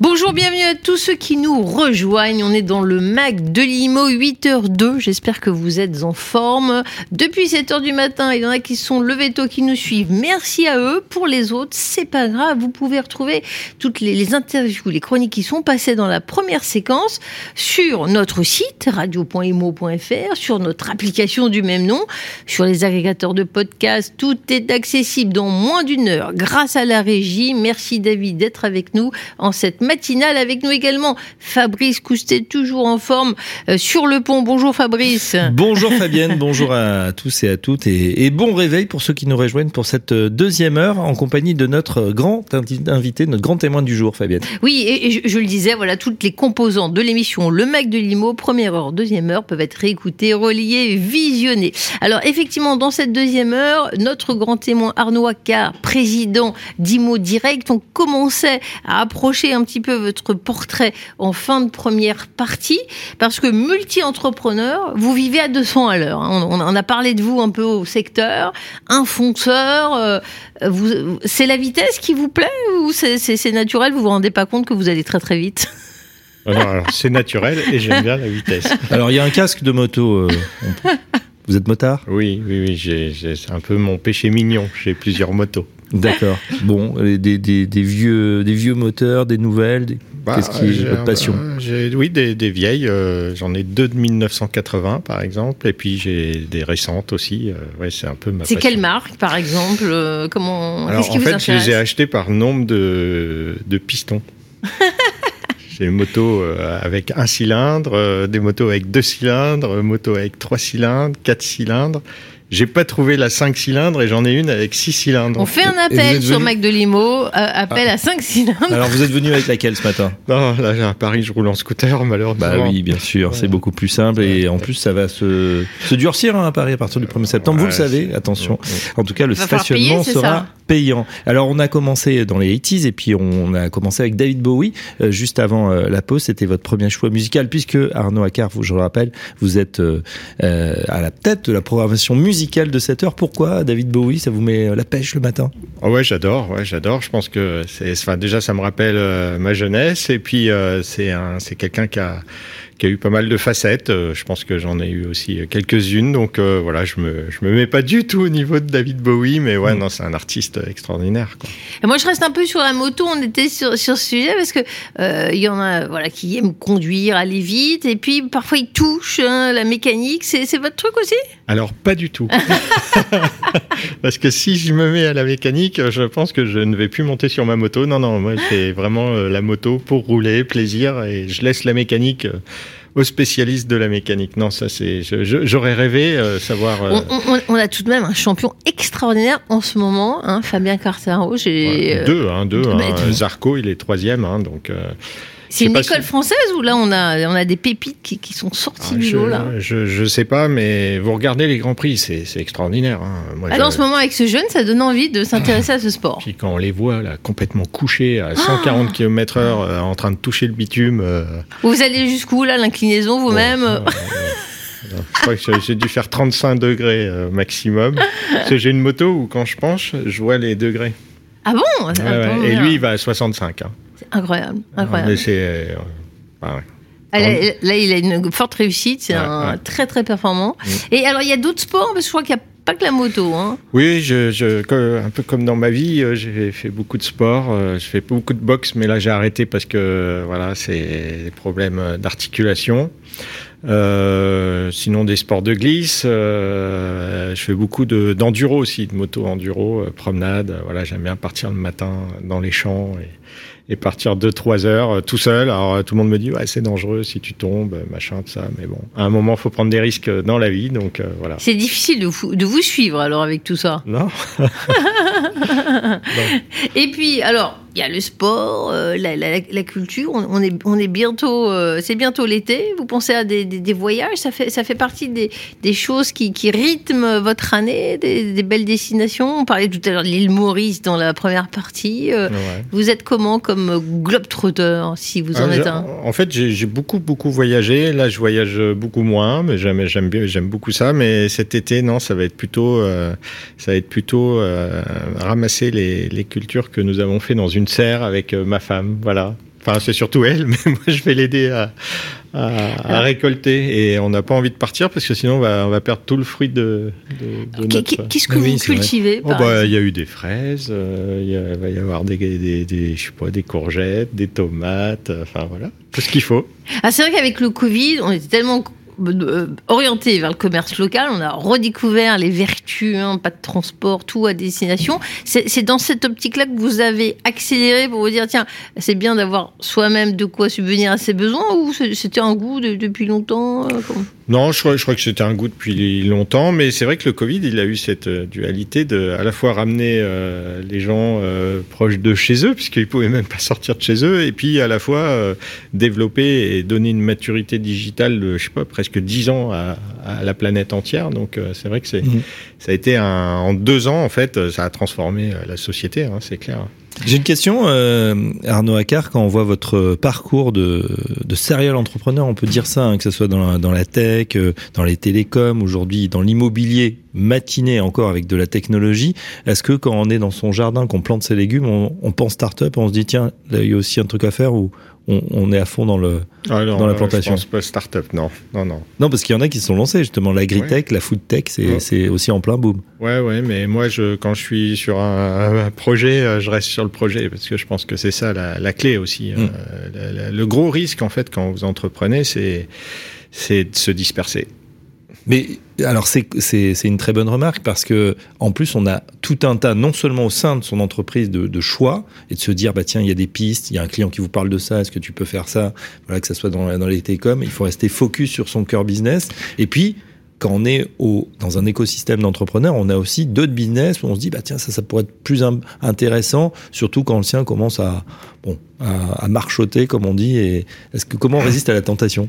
Bonjour, bienvenue à tous ceux qui nous rejoignent. On est dans le MAC de Limo, 8h02. J'espère que vous êtes en forme. Depuis 7h du matin, il y en a qui sont levés tôt, qui nous suivent. Merci à eux. Pour les autres, c'est pas grave. Vous pouvez retrouver toutes les, les, interviews, les chroniques qui sont passées dans la première séquence sur notre site radio.imo.fr, sur notre application du même nom, sur les agrégateurs de podcasts. Tout est accessible dans moins d'une heure grâce à la régie. Merci David d'être avec nous en cette matinale. Avec nous également Fabrice Coustet, toujours en forme euh, sur le pont. Bonjour Fabrice. Bonjour Fabienne, bonjour à tous et à toutes et, et, bon réveil pour ceux qui nous rejoignent pour cette deuxième heure en compagnie de notre grand invité, notre grand témoin du jour Fabienne. Oui, et, je, je, le disais, voilà, toutes les composantes de l'émission Le Mec de Limo, première heure, deuxième heure, peuvent être réécoutées, reliées, visionnées. Alors effectivement, dans cette deuxième heure, notre grand témoin Arnaud Accard, président d'Imo Direct, on commençait à approcher un petit peu votre portrait en fin de première partie, parce que multi-entrepreneur, vous vivez à 200 à l'heure. On, on, a parlé de vous un peu au secteur, un fonceur. Euh, c'est la vitesse qui vous plaît ou c'est, naturel? Vous vous rendez pas compte que vous allez très très vite? Alors, c'est naturel et j'aime bien la vitesse. Alors, il y a un casque de moto. Euh, vous êtes motard? Oui, oui, oui. C'est un peu mon péché mignon. J'ai plusieurs motos. D'accord. Bon, des, des, des, vieux, des vieux moteurs, des nouvelles. Des... Bah, Qu'est-ce qui est votre passion j'ai, Oui, des, des vieilles. Euh, j'en ai deux de 1980, par exemple, et puis j'ai des récentes aussi. Euh, ouais, c'est un peu ma. C'est quelle marque, par exemple euh, Comment Alors, Qu'est-ce qui en vous fait, intéresse je les ai achetés par nombre de, de pistons. J'ai des motos avec un cylindre, des motos avec deux cylindres, motos avec trois cylindres, quatre cylindres. J'ai pas trouvé la 5 cylindres et j'en ai une avec 6 cylindres. On fait un appel sur venu... Mac de Limo, euh, appel ah. à 5 cylindres. Alors vous êtes venu avec laquelle ce matin? Non, là à Paris je roule en scooter malheureusement. Bah oui, bien sûr, c'est beaucoup plus simple et en plus ça va se, se durcir hein, à Paris à partir du 1er septembre. Ouais, vous le savez, attention. En tout cas, le stationnement payer, sera payant. Alors on a commencé dans les 80s et puis on a commencé avec David Bowie euh, juste avant euh, la pause. C'était votre premier choix musical puisque Arnaud Accard, je le rappelle, vous êtes euh, à la tête de la programmation musicale de cette heure. Pourquoi David Bowie Ça vous met la pêche le matin? Oh Ouais, j'adore. Ouais, j'adore. Je pense que c'est, enfin, déjà ça me rappelle euh, ma jeunesse et puis euh, c'est un, c'est quelqu'un qui a qui a eu pas mal de facettes. Euh, je pense que j'en ai eu aussi quelques-unes. Donc euh, voilà, je me, je me mets pas du tout au niveau de David Bowie, mais ouais, mmh. non, c'est un artiste extraordinaire. Quoi. Et moi, je reste un peu sur la moto. On était sur, sur ce sujet parce que euh, il y en a voilà, qui aiment conduire, aller vite, et puis parfois ils touchent hein, la mécanique. C'est, c'est votre truc aussi? Alors, pas du tout. parce que si je me mets à la mécanique, je pense que je ne vais plus monter sur ma moto. Non, non, moi, c'est vraiment la moto pour rouler, plaisir, et je laisse la mécanique aux spécialistes de la mécanique. Non, ça c'est, j'aurais rêvé euh, savoir. Euh... On, on, on, a tout de même un champion extraordinaire en ce moment, hein, Fabien Quartaro. Ouais, deux, hein, deux. Hein, Zarco, il est troisième, hein, donc. Euh, c'est une école si... française ou là on a, on a des pépites qui, qui sont sorties ah, du je, lot là? je, je sais pas, mais vous regardez les grands prix, c'est extraordinaire. Hein. Moi, je... en ce moment avec ce jeune, ça donne envie de s'intéresser à ce sport. Puis quand on les voit là complètement couchés à 140 ah km/h euh, en train de toucher le bitume. Euh... Vous allez jusqu'où là l'inclinaison vous-même bon, Je crois que j'ai dû faire 35 degrés euh, maximum. Parce que j'ai une moto où quand je penche, je vois les degrés. Ah bon, ouais. Et lui, il va à 65. Hein. Incroyable, incroyable. Mais c'est. Euh, ah ouais. Là, là, il a une forte réussite, c'est Ouais, un ouais. très très performant. Mm. Et alors, il y a d'autres sports, parce que je crois qu'il n'y a pas que la moto. Hein. Oui, je, je, que- un peu comme dans ma vie, euh, j'ai fait beaucoup de sport, euh, je fais beaucoup de boxe, mais là j'ai arrêté parce que voilà, c'est des problèmes d'articulation. Euh, sinon des sports de glisse, euh, je fais beaucoup de d'enduro aussi, de moto enduro, promenade. Voilà, j'aime bien partir le matin dans les champs et, et partir deux trois heures euh, tout seul. Alors euh, tout le monde me dit ouais c'est dangereux si tu tombes, euh, machin tout ça, mais bon, à un moment faut prendre des risques dans la vie, donc euh, voilà. C'est difficile de vous, de vous suivre alors avec tout ça. Non. Et puis, alors, il y a le sport, euh, la, la- la culture. On, on est, on est bientôt, euh, c'est bientôt l'été. Vous pensez à des, des- des voyages? Ça fait, ça fait partie des, des choses qui, qui rythment votre année, des, belles destinations? On parlait tout à l'heure de l'île Maurice dans la première partie. Euh, Ouais. Vous êtes comment comme globetrotter, si vous en Ah, êtes j'ai- un? En fait, j'ai beaucoup, beaucoup voyagé. Là, je voyage beaucoup moins, mais j'aime, beaucoup ça. Mais cet été, non, ça va être plutôt, ça va être plutôt ramasser les, les cultures que nous avons fait dans une serre avec euh, ma femme. Voilà. Enfin, c'est surtout elle, mais moi, je vais l'aider à, à, à récolter. Et on n'a pas envie de partir parce que sinon, on va, on va perdre tout le fruit de, de, de notre. Qu'est-ce que Oui, vous cultivez Oh bah, il y a eu des fraises, euh, il va y avoir des, des, des, je sais pas, des courgettes, des tomates, euh, enfin voilà, tout ce qu'il faut. Ah, c'est vrai qu'avec le Covid, on était tellement orienté vers le commerce local, on a redécouvert les vertus, hein, pas de transport, tout à destination. C'est dans cette optique-là que vous avez accéléré pour vous dire, tiens, c'est bien d'avoir soi-même de quoi subvenir à ses besoins ou c'était un goût de- depuis longtemps euh, Non, je crois, que c'était un goût depuis longtemps, mais c'est vrai que le Covid, il a eu cette euh, dualité de à la fois ramener euh, les gens euh, proches de chez eux, puisqu'ils pouvaient même pas sortir de chez eux, et puis à la fois euh, développer et donner une maturité digitale je sais pas, presque 10 ans à, à la planète entière. Donc euh, c'est vrai que c'est, Mhm. ça a été un, en deux ans en fait, ça a transformé euh, la société, hein, c'est clair. J'ai une question, euh, Arnaud Accard, quand on voit votre parcours de, de serial entrepreneur, on peut dire ça, hein, que ce soit dans la, dans la tech, euh, dans les télécoms, aujourd'hui dans l'immobilier, matiné encore avec de la technologie. Est-ce que quand on est dans son jardin, qu'on plante ses légumes, on, on pense start-up, on se dit tiens, là il y a aussi un truc à faire ou on, on est à fond dans le... Ah non, Dans la plantation. Je pense pas start-up, non, non, non. Non, parce qu'il y en a qui se sont lancés justement, l'agritech, la food tech, c'est Ouais. c'est aussi en plein boom. Ouais, ouais, mais moi, je, quand je suis sur un, un projet, euh, je reste sur le projet parce que je pense que c'est ça la, la clé aussi. Mm. Euh, la- la- le gros risque, en fait, quand vous entreprenez, c'est c'est de se disperser. Mais alors c'est une très bonne remarque parce que en plus on a tout un tas non seulement au sein de son entreprise de, choix et de se dire bah tiens il y a des pistes il y a un client qui vous parle de ça est-ce que tu peux faire ça? Voilà que ça soit dans dans les télécoms il faut rester focus sur son cœur business et puis quand on est au, dans un écosystème d'entrepreneurs, on a aussi d'autres business où on se dit bah tiens ça ça pourrait être plus intéressant, surtout quand le sien commence à bon à, marchoter comme on dit. Et que comment on résiste à la tentation?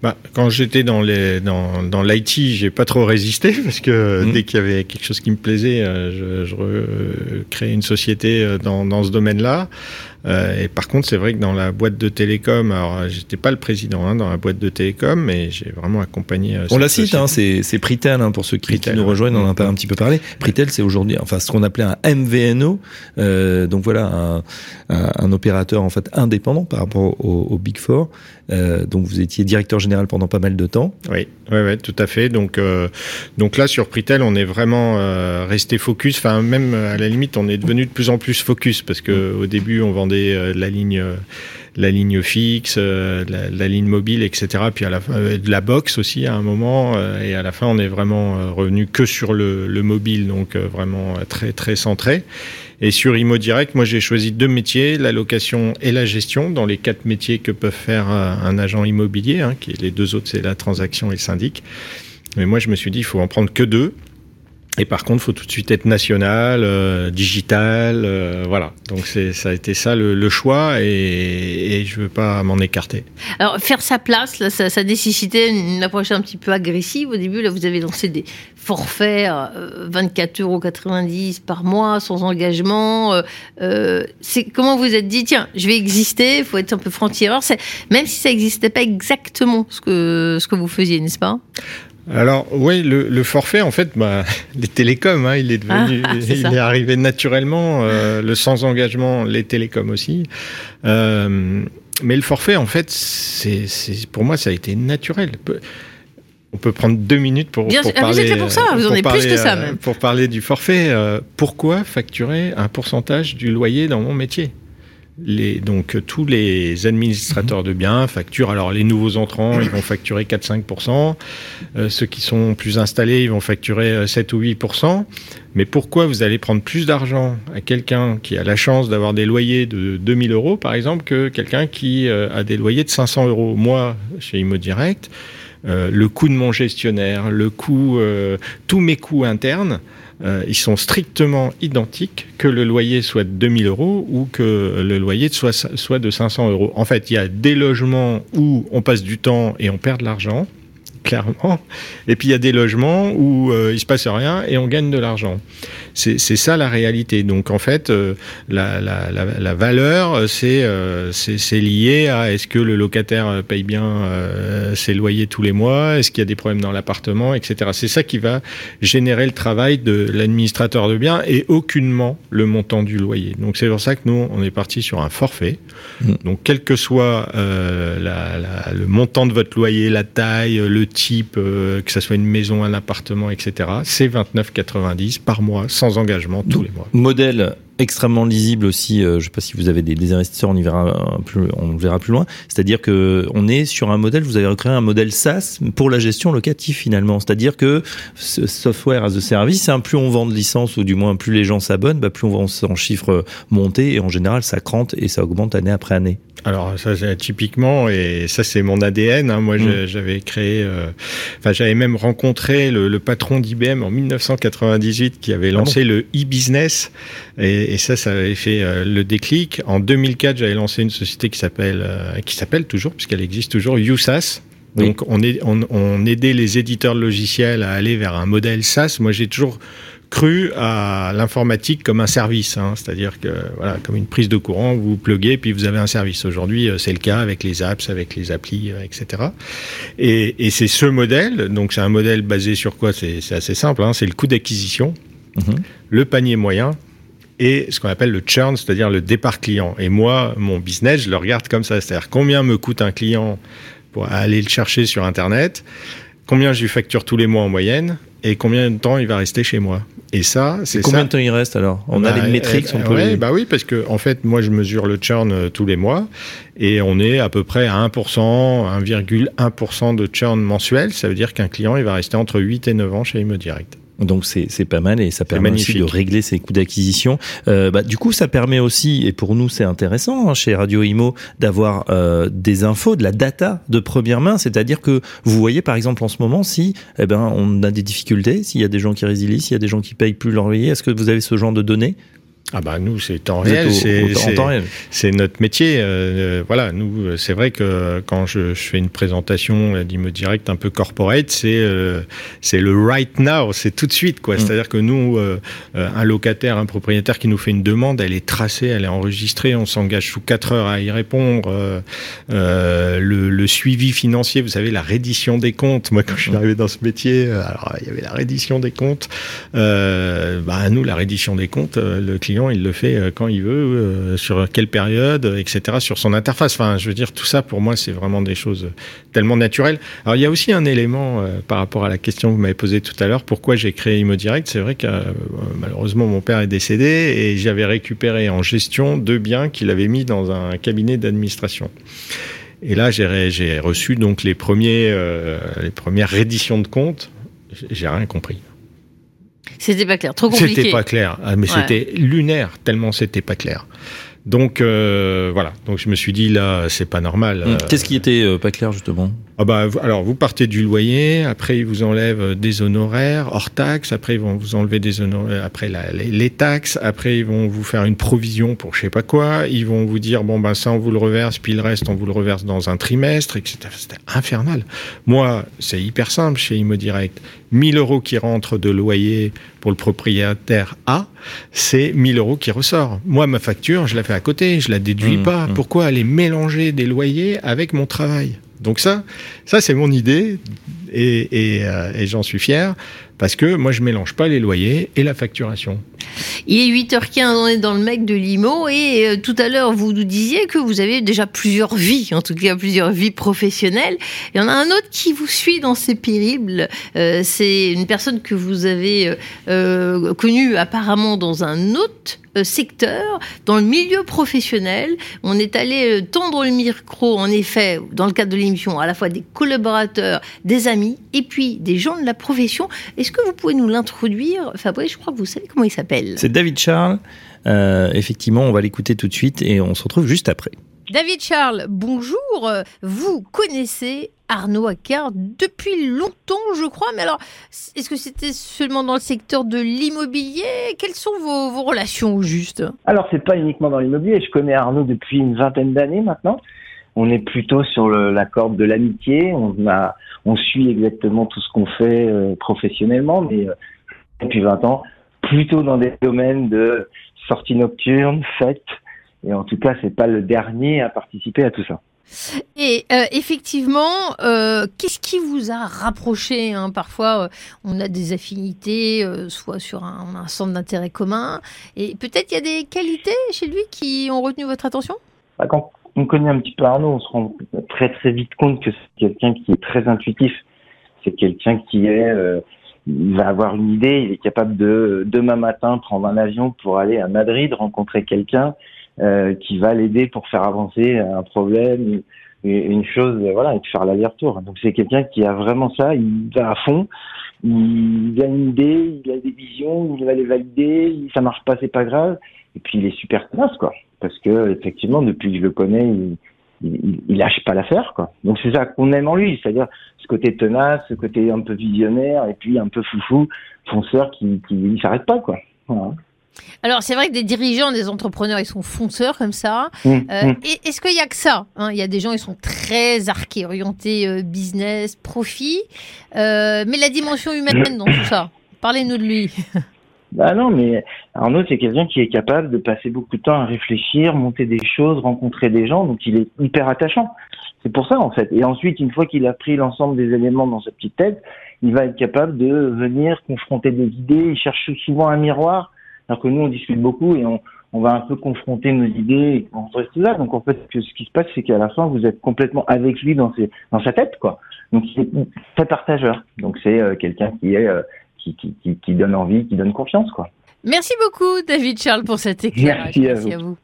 Bah, quand j'étais dans les dans, dans l'IT, j'ai pas trop résisté parce que Mm. dès qu'il y avait quelque chose qui me plaisait, euh, je, je créais une société euh, dans, dans ce domaine-là. Euh, et par contre, c'est vrai que dans la boîte de télécom, alors euh, j'étais pas le président hein, dans la boîte de télécom, mais j'ai vraiment accompagné. euh, On la cite, hein, c'est Pritel hein, pour ceux qui, nous ouais. rejoignent. On en a un petit peu parlé. Pritel, c'est aujourd'hui, enfin ce qu'on appelait un MVNO, euh, donc voilà un, un, un opérateur en fait indépendant par rapport au, au Big Four. Donc vous étiez directeur général pendant pas mal de temps. Oui, ouais, ouais, tout à fait. Donc, donc là sur Pritel, on est vraiment resté focus. Enfin, même à la limite, on est devenu de plus en plus focus parce que au début, on vendait euh, la ligne, euh, la ligne fixe, euh, la, ligne mobile, etc. Puis à la fin, de la box aussi à un moment. et à la fin, on est vraiment revenu que sur le, le mobile, donc vraiment très très centré. Et sur Imo Direct, moi j'ai choisi deux métiers, la location et la gestion, dans les quatre métiers que peuvent faire un agent immobilier, hein, qui les deux autres c'est la transaction et le syndic. Mais moi je me suis dit il faut en prendre que deux. Et par contre, faut tout de suite être national, euh, digital, euh, voilà. Donc c'est ça a été ça le, choix et, et je veux pas m'en écarter. Alors, faire sa place, là, ça, ça nécessitait une approche un petit peu agressive. Au début, là, vous avez lancé des forfaits, euh, 24,90 euros par mois, sans engagement. Euh, c'est comment vous vous êtes dit, tiens, je vais exister, il faut être un peu franc-tireur. C'est- Même si ça n'existait pas exactement ce que, ce que vous faisiez, n'est-ce pas? Alors oui, le, le forfait en fait, bah, les télécoms, hein, il est devenu, Ah, c'est il ça. est arrivé naturellement. euh, le sans engagement, les télécoms aussi. Euh, mais le forfait, en fait, c'est, pour moi, ça a été naturel. On peut prendre deux minutes pour, Bien pour sûr. Ah, vous parler. êtes là pour ça, euh, vous en avez plus que ça, euh, même. Pour parler du forfait, euh, pourquoi facturer un pourcentage du loyer dans mon métier? Les, donc euh, tous les administrateurs de biens facturent. Alors les nouveaux entrants, ils vont facturer 4-5%. Euh, ceux qui sont plus installés, ils vont facturer euh, 7 ou 8%. Mais pourquoi vous allez prendre plus d'argent à quelqu'un qui a la chance d'avoir des loyers de 2000 euros, par exemple, que quelqu'un qui euh, a des loyers de 500 euros? Moi, chez Imo Direct, euh, le coût de mon gestionnaire, le coût, euh, tous mes coûts internes, euh, ils sont strictement identiques que le loyer soit de 2000 euros ou que le loyer soit, soit de 500 euros. En fait, il y a des logements où on passe du temps et on perd de l'argent clairement. Et puis il y a des logements où euh, il se passe rien et on gagne de l'argent. C'est ça la réalité. Donc en fait, euh, la, la, la, la, valeur, euh, c'est euh, c'est lié à est-ce que le locataire paye bien euh, ses loyers tous les mois, est-ce qu'il y a des problèmes dans l'appartement, etc. C'est ça qui va générer le travail de l'administrateur de biens et aucunement le montant du loyer. Donc c'est pour ça que nous, on est parti sur un forfait. Mmh. Donc quel que soit le montant de votre loyer, la taille, le type, que ce soit une maison, un appartement, etc., c'est 29,90 par mois sans engagement tous les mois. Modèle extrêmement lisible aussi. Euh, je ne sais pas si vous avez des, des, investisseurs, on y verra plus, on verra plus loin. C'est-à-dire que on est sur un modèle. Vous avez recréé un modèle SaaS pour la gestion locative finalement. C'est-à-dire que ce software as a service, hein, plus on vend de licences ou du moins plus les gens s'abonnent, bah, plus on voit son chiffre monter et en général ça crante et ça augmente année après année. Alors ça typiquement et ça c'est mon ADN. Hein. Moi mmh. j'avais créé, euh, enfin j'avais même rencontré le, le patron d'IBM en 1998 qui avait lancé ah bon le e-business et, et, ça ça avait fait euh, le déclic. En 2004 j'avais lancé une société qui s'appelle euh, qui s'appelle toujours puisqu'elle existe toujours USAS. Donc oui. on, est, on, on aidait les éditeurs de logiciels à aller vers un modèle SaaS. Moi j'ai toujours cru à l'informatique comme un service, hein, c'est-à-dire que voilà, comme une prise de courant, vous pluguez puis vous avez un service. Aujourd'hui, c'est le cas avec les apps, avec les applis, etc. Et, et c'est ce modèle, donc c'est un modèle basé sur quoi? C'est assez simple, hein, c'est le coût d'acquisition, mm -hmm. le panier moyen et ce qu'on appelle le churn, c'est-à-dire le départ client. Et moi, mon business, je le regarde comme ça, c'est-à-dire combien me coûte un client pour aller le chercher sur Internet, combien je lui facture tous les mois en moyenne, et combien de temps il va rester chez moi. Et ça, c'est Combien ça. de temps il reste alors? On bah, a des métriques, on peut. Ouais, les... bah oui, parce que en fait, moi, je mesure le churn euh, tous les mois et on est à peu près à 1%, 1,1% de churn mensuel. Ça veut dire qu'un client, il va rester entre 8 et 9 ans chez Imo Direct. Donc c'est pas mal et ça permet aussi de régler ses coûts d'acquisition. Euh, bah, du coup, ça permet aussi, et pour nous c'est intéressant hein, chez Radio Imo, d'avoir euh, des infos, de la data de première main. C'est-à-dire que vous voyez par exemple en ce moment si eh ben, on a des difficultés, s'il y a des gens qui résilient, s'il y a des gens qui payent plus leur loyer, est-ce que vous avez ce genre de données? Ah bah nous c'est temps réel, c'est notre métier. Euh, voilà, nous c'est vrai que quand je, je fais une présentation d'Imo Direct un peu corporate, c'est euh, c'est le right now, c'est tout de suite quoi. Mm. C'est-à-dire que nous, euh, un locataire, un propriétaire qui nous fait une demande, elle est tracée, elle est enregistrée, on s'engage sous 4 heures à y répondre. Euh, le, le, suivi financier, vous savez, la reddition des comptes. Moi quand je suis arrivé dans ce métier, alors il y avait la reddition des comptes. bah nous la reddition des comptes, le client il le fait euh, quand il veut, euh, sur quelle période, etc., sur son interface. Enfin, je veux dire, tout ça, pour moi, c'est vraiment des choses tellement naturelles. Alors, il y a aussi un élément euh, par rapport à la question que vous m'avez posée tout à l'heure, pourquoi j'ai créé Imo Direct. C'est vrai que euh, malheureusement, mon père est décédé et j'avais récupéré en gestion deux biens qu'il avait mis dans un cabinet d'administration. Et là, j'ai reçu donc les, euh, les premières redditions de comptes. J'ai rien compris. C'était pas clair, trop compliqué. C'était pas clair, ah, mais ouais. c'était lunaire, tellement c'était pas clair. Donc euh, voilà, donc je me suis dit là, c'est pas normal. Mmh. Qu'est-ce qui était euh, pas clair justement? Ah bah, alors vous partez du loyer, après ils vous enlèvent des honoraires hors taxes, après ils vont vous enlever des honoraires, après la, les, les, taxes, après ils vont vous faire une provision pour je sais pas quoi, ils vont vous dire bon ben ça on vous le reverse, puis le reste on vous le reverse dans un trimestre, etc. C'était infernal. Moi c'est hyper simple chez Imo Direct, 1000 euros qui rentrent de loyer pour le propriétaire A, c'est 1000 euros qui ressort. Moi ma facture je la fais à côté, je la déduis mmh, pas. Mmh. Pourquoi aller mélanger des loyers avec mon travail? Donc ça, ça c'est mon idée et, et, euh, et j'en suis fier parce que moi je mélange pas les loyers et la facturation. Il est 8h15, on est dans le mec de Limo et euh, tout à l'heure vous nous disiez que vous avez déjà plusieurs vies, en tout cas plusieurs vies professionnelles. Il y en a un autre qui vous suit dans ces périples. Euh, c'est une personne que vous avez euh, connue apparemment dans un autre secteur, dans le milieu professionnel. On est allé tendre le micro, en effet, dans le cadre de l'émission, à la fois des collaborateurs, des amis et puis des gens de la profession. Est-ce que vous pouvez nous l'introduire Fabrice, je crois que vous savez comment il s'appelle. C'est David Charles. Euh, effectivement, on va l'écouter tout de suite et on se retrouve juste après. David Charles, bonjour. Vous connaissez Arnaud Accard depuis longtemps, je crois. Mais alors, est-ce que c'était seulement dans le secteur de l'immobilier? Quelles sont vos, vos, relations au juste? Alors, c'est pas uniquement dans l'immobilier. Je connais Arnaud depuis une vingtaine d'années maintenant. On est plutôt sur le, la corde de l'amitié. On a, on suit exactement tout ce qu'on fait euh, professionnellement, mais euh, depuis 20 ans, plutôt dans des domaines de sorties nocturnes, fêtes, et en tout cas, c'est pas le dernier à participer à tout ça. Et euh, effectivement, euh, qu'est-ce qui vous a rapproché hein? Parfois, euh, on a des affinités, soit sur un, un centre d'intérêt commun, et peut-être il y a des qualités chez lui qui ont retenu votre attention? Bah, Quand on connaît un petit peu Arnaud, on se rend très très vite compte que c'est quelqu'un qui est très intuitif. C'est quelqu'un qui est, euh, il va avoir une idée, il est capable de demain matin prendre un avion pour aller à Madrid rencontrer quelqu'un euh, qui va l'aider pour faire avancer un problème, une chose, voilà, et de faire l'aller-retour. Donc c'est quelqu'un qui a vraiment ça, il va à fond, il a une idée, il a des visions, il va les valider, ça marche pas, c'est pas grave, et puis il est super tenace, quoi, parce que effectivement, depuis que je le connais, il, il, il lâche pas l'affaire, quoi. Donc c'est ça qu'on aime en lui, c'est-à-dire ce côté tenace, ce côté un peu visionnaire, et puis un peu foufou, fonceur qui, qui, il s'arrête pas, quoi. Voilà. Alors, c'est vrai que des dirigeants, des entrepreneurs, ils sont fonceurs comme ça. Mmh, Euh, mmh. Est-ce qu'il y a que ça hein? Il y a des gens, ils sont très arqués, orientés euh, business, profit. Euh, mais la dimension humaine dans tout ça, parlez-nous de lui. Bah non, mais Arnaud, c'est quelqu'un qui est capable de passer beaucoup de temps à réfléchir, monter des choses, rencontrer des gens, donc il est hyper attachant. C'est pour ça, en fait. Et ensuite, une fois qu'il a pris l'ensemble des éléments dans sa petite tête, il va être capable de venir confronter des idées. Il cherche souvent un miroir, alors que nous, on discute beaucoup et on, on va un peu confronter nos idées et on reste là. Donc, en fait, ce qui se passe, c'est qu'à la fin, vous êtes complètement avec lui dans, ses, dans sa tête, quoi. Donc, il est très partageur. Donc, c'est euh, quelqu'un qui est, euh, qui, qui, qui, qui donne envie, qui donne confiance, quoi. Merci beaucoup, David Charles, pour cet éclairage. Merci à vous.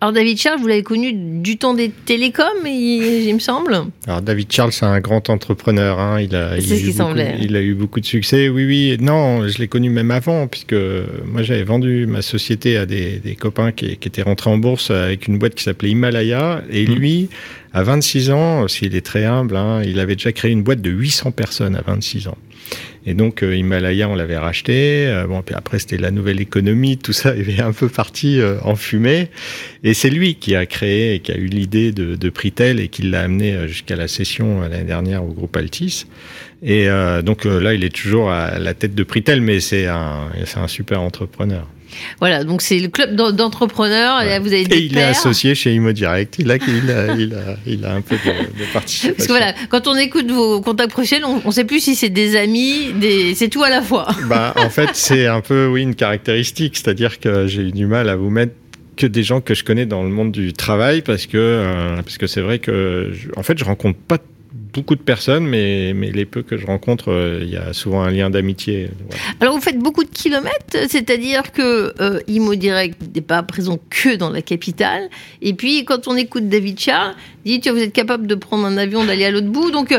Alors, David Charles, vous l'avez connu du temps des télécoms, il, il me semble. Alors David Charles, c'est un grand entrepreneur. Hein. Il a, il, C'est a ce qui beaucoup, il a eu beaucoup de succès. Oui, oui. Non, je l'ai connu même avant, puisque moi j'avais vendu ma société à des, des copains qui, qui étaient rentrés en bourse avec une boîte qui s'appelait Himalaya. Et Mhm. lui, à 26 ans, s'il est très humble, hein, il avait déjà créé une boîte de 800 personnes à 26 ans. Et donc euh, Himalaya, on l'avait racheté. Euh, bon, puis après c'était la nouvelle économie, tout ça avait un peu parti euh, en fumée. Et c'est lui qui a créé et qui a eu l'idée de, de Pritel et qui l'a amené euh, jusqu'à la session euh, l'année dernière au groupe Altis. Et euh, donc là, il est toujours à la tête de Pritel, mais c'est un, c'est un super entrepreneur. Voilà, donc c'est le club d'en- d'entrepreneurs. Ouais. Vous avez Et il est associé chez ImoDirect. Il a, il a, il a, il a un peu de, de participation. Parce que voilà, quand on écoute vos contacts prochains, on ne sait plus si c'est des amis, des... c'est tout à la fois. Bah, en fait, c'est un peu, oui, une caractéristique. C'est-à-dire que j'ai eu du mal à vous mettre que des gens que je connais dans le monde du travail parce que, euh, parce que c'est vrai que, je- en fait, je rencontre pas beaucoup de personnes, mais, mais les peu que je rencontre, euh, il y a souvent un lien d'amitié. Alors vous faites beaucoup de kilomètres, c'est-à-dire que euh, Imo Direct n'est pas présent que dans la capitale. Et puis quand on écoute David Charles, dit vous êtes capable de prendre un avion d'aller à l'autre bout, donc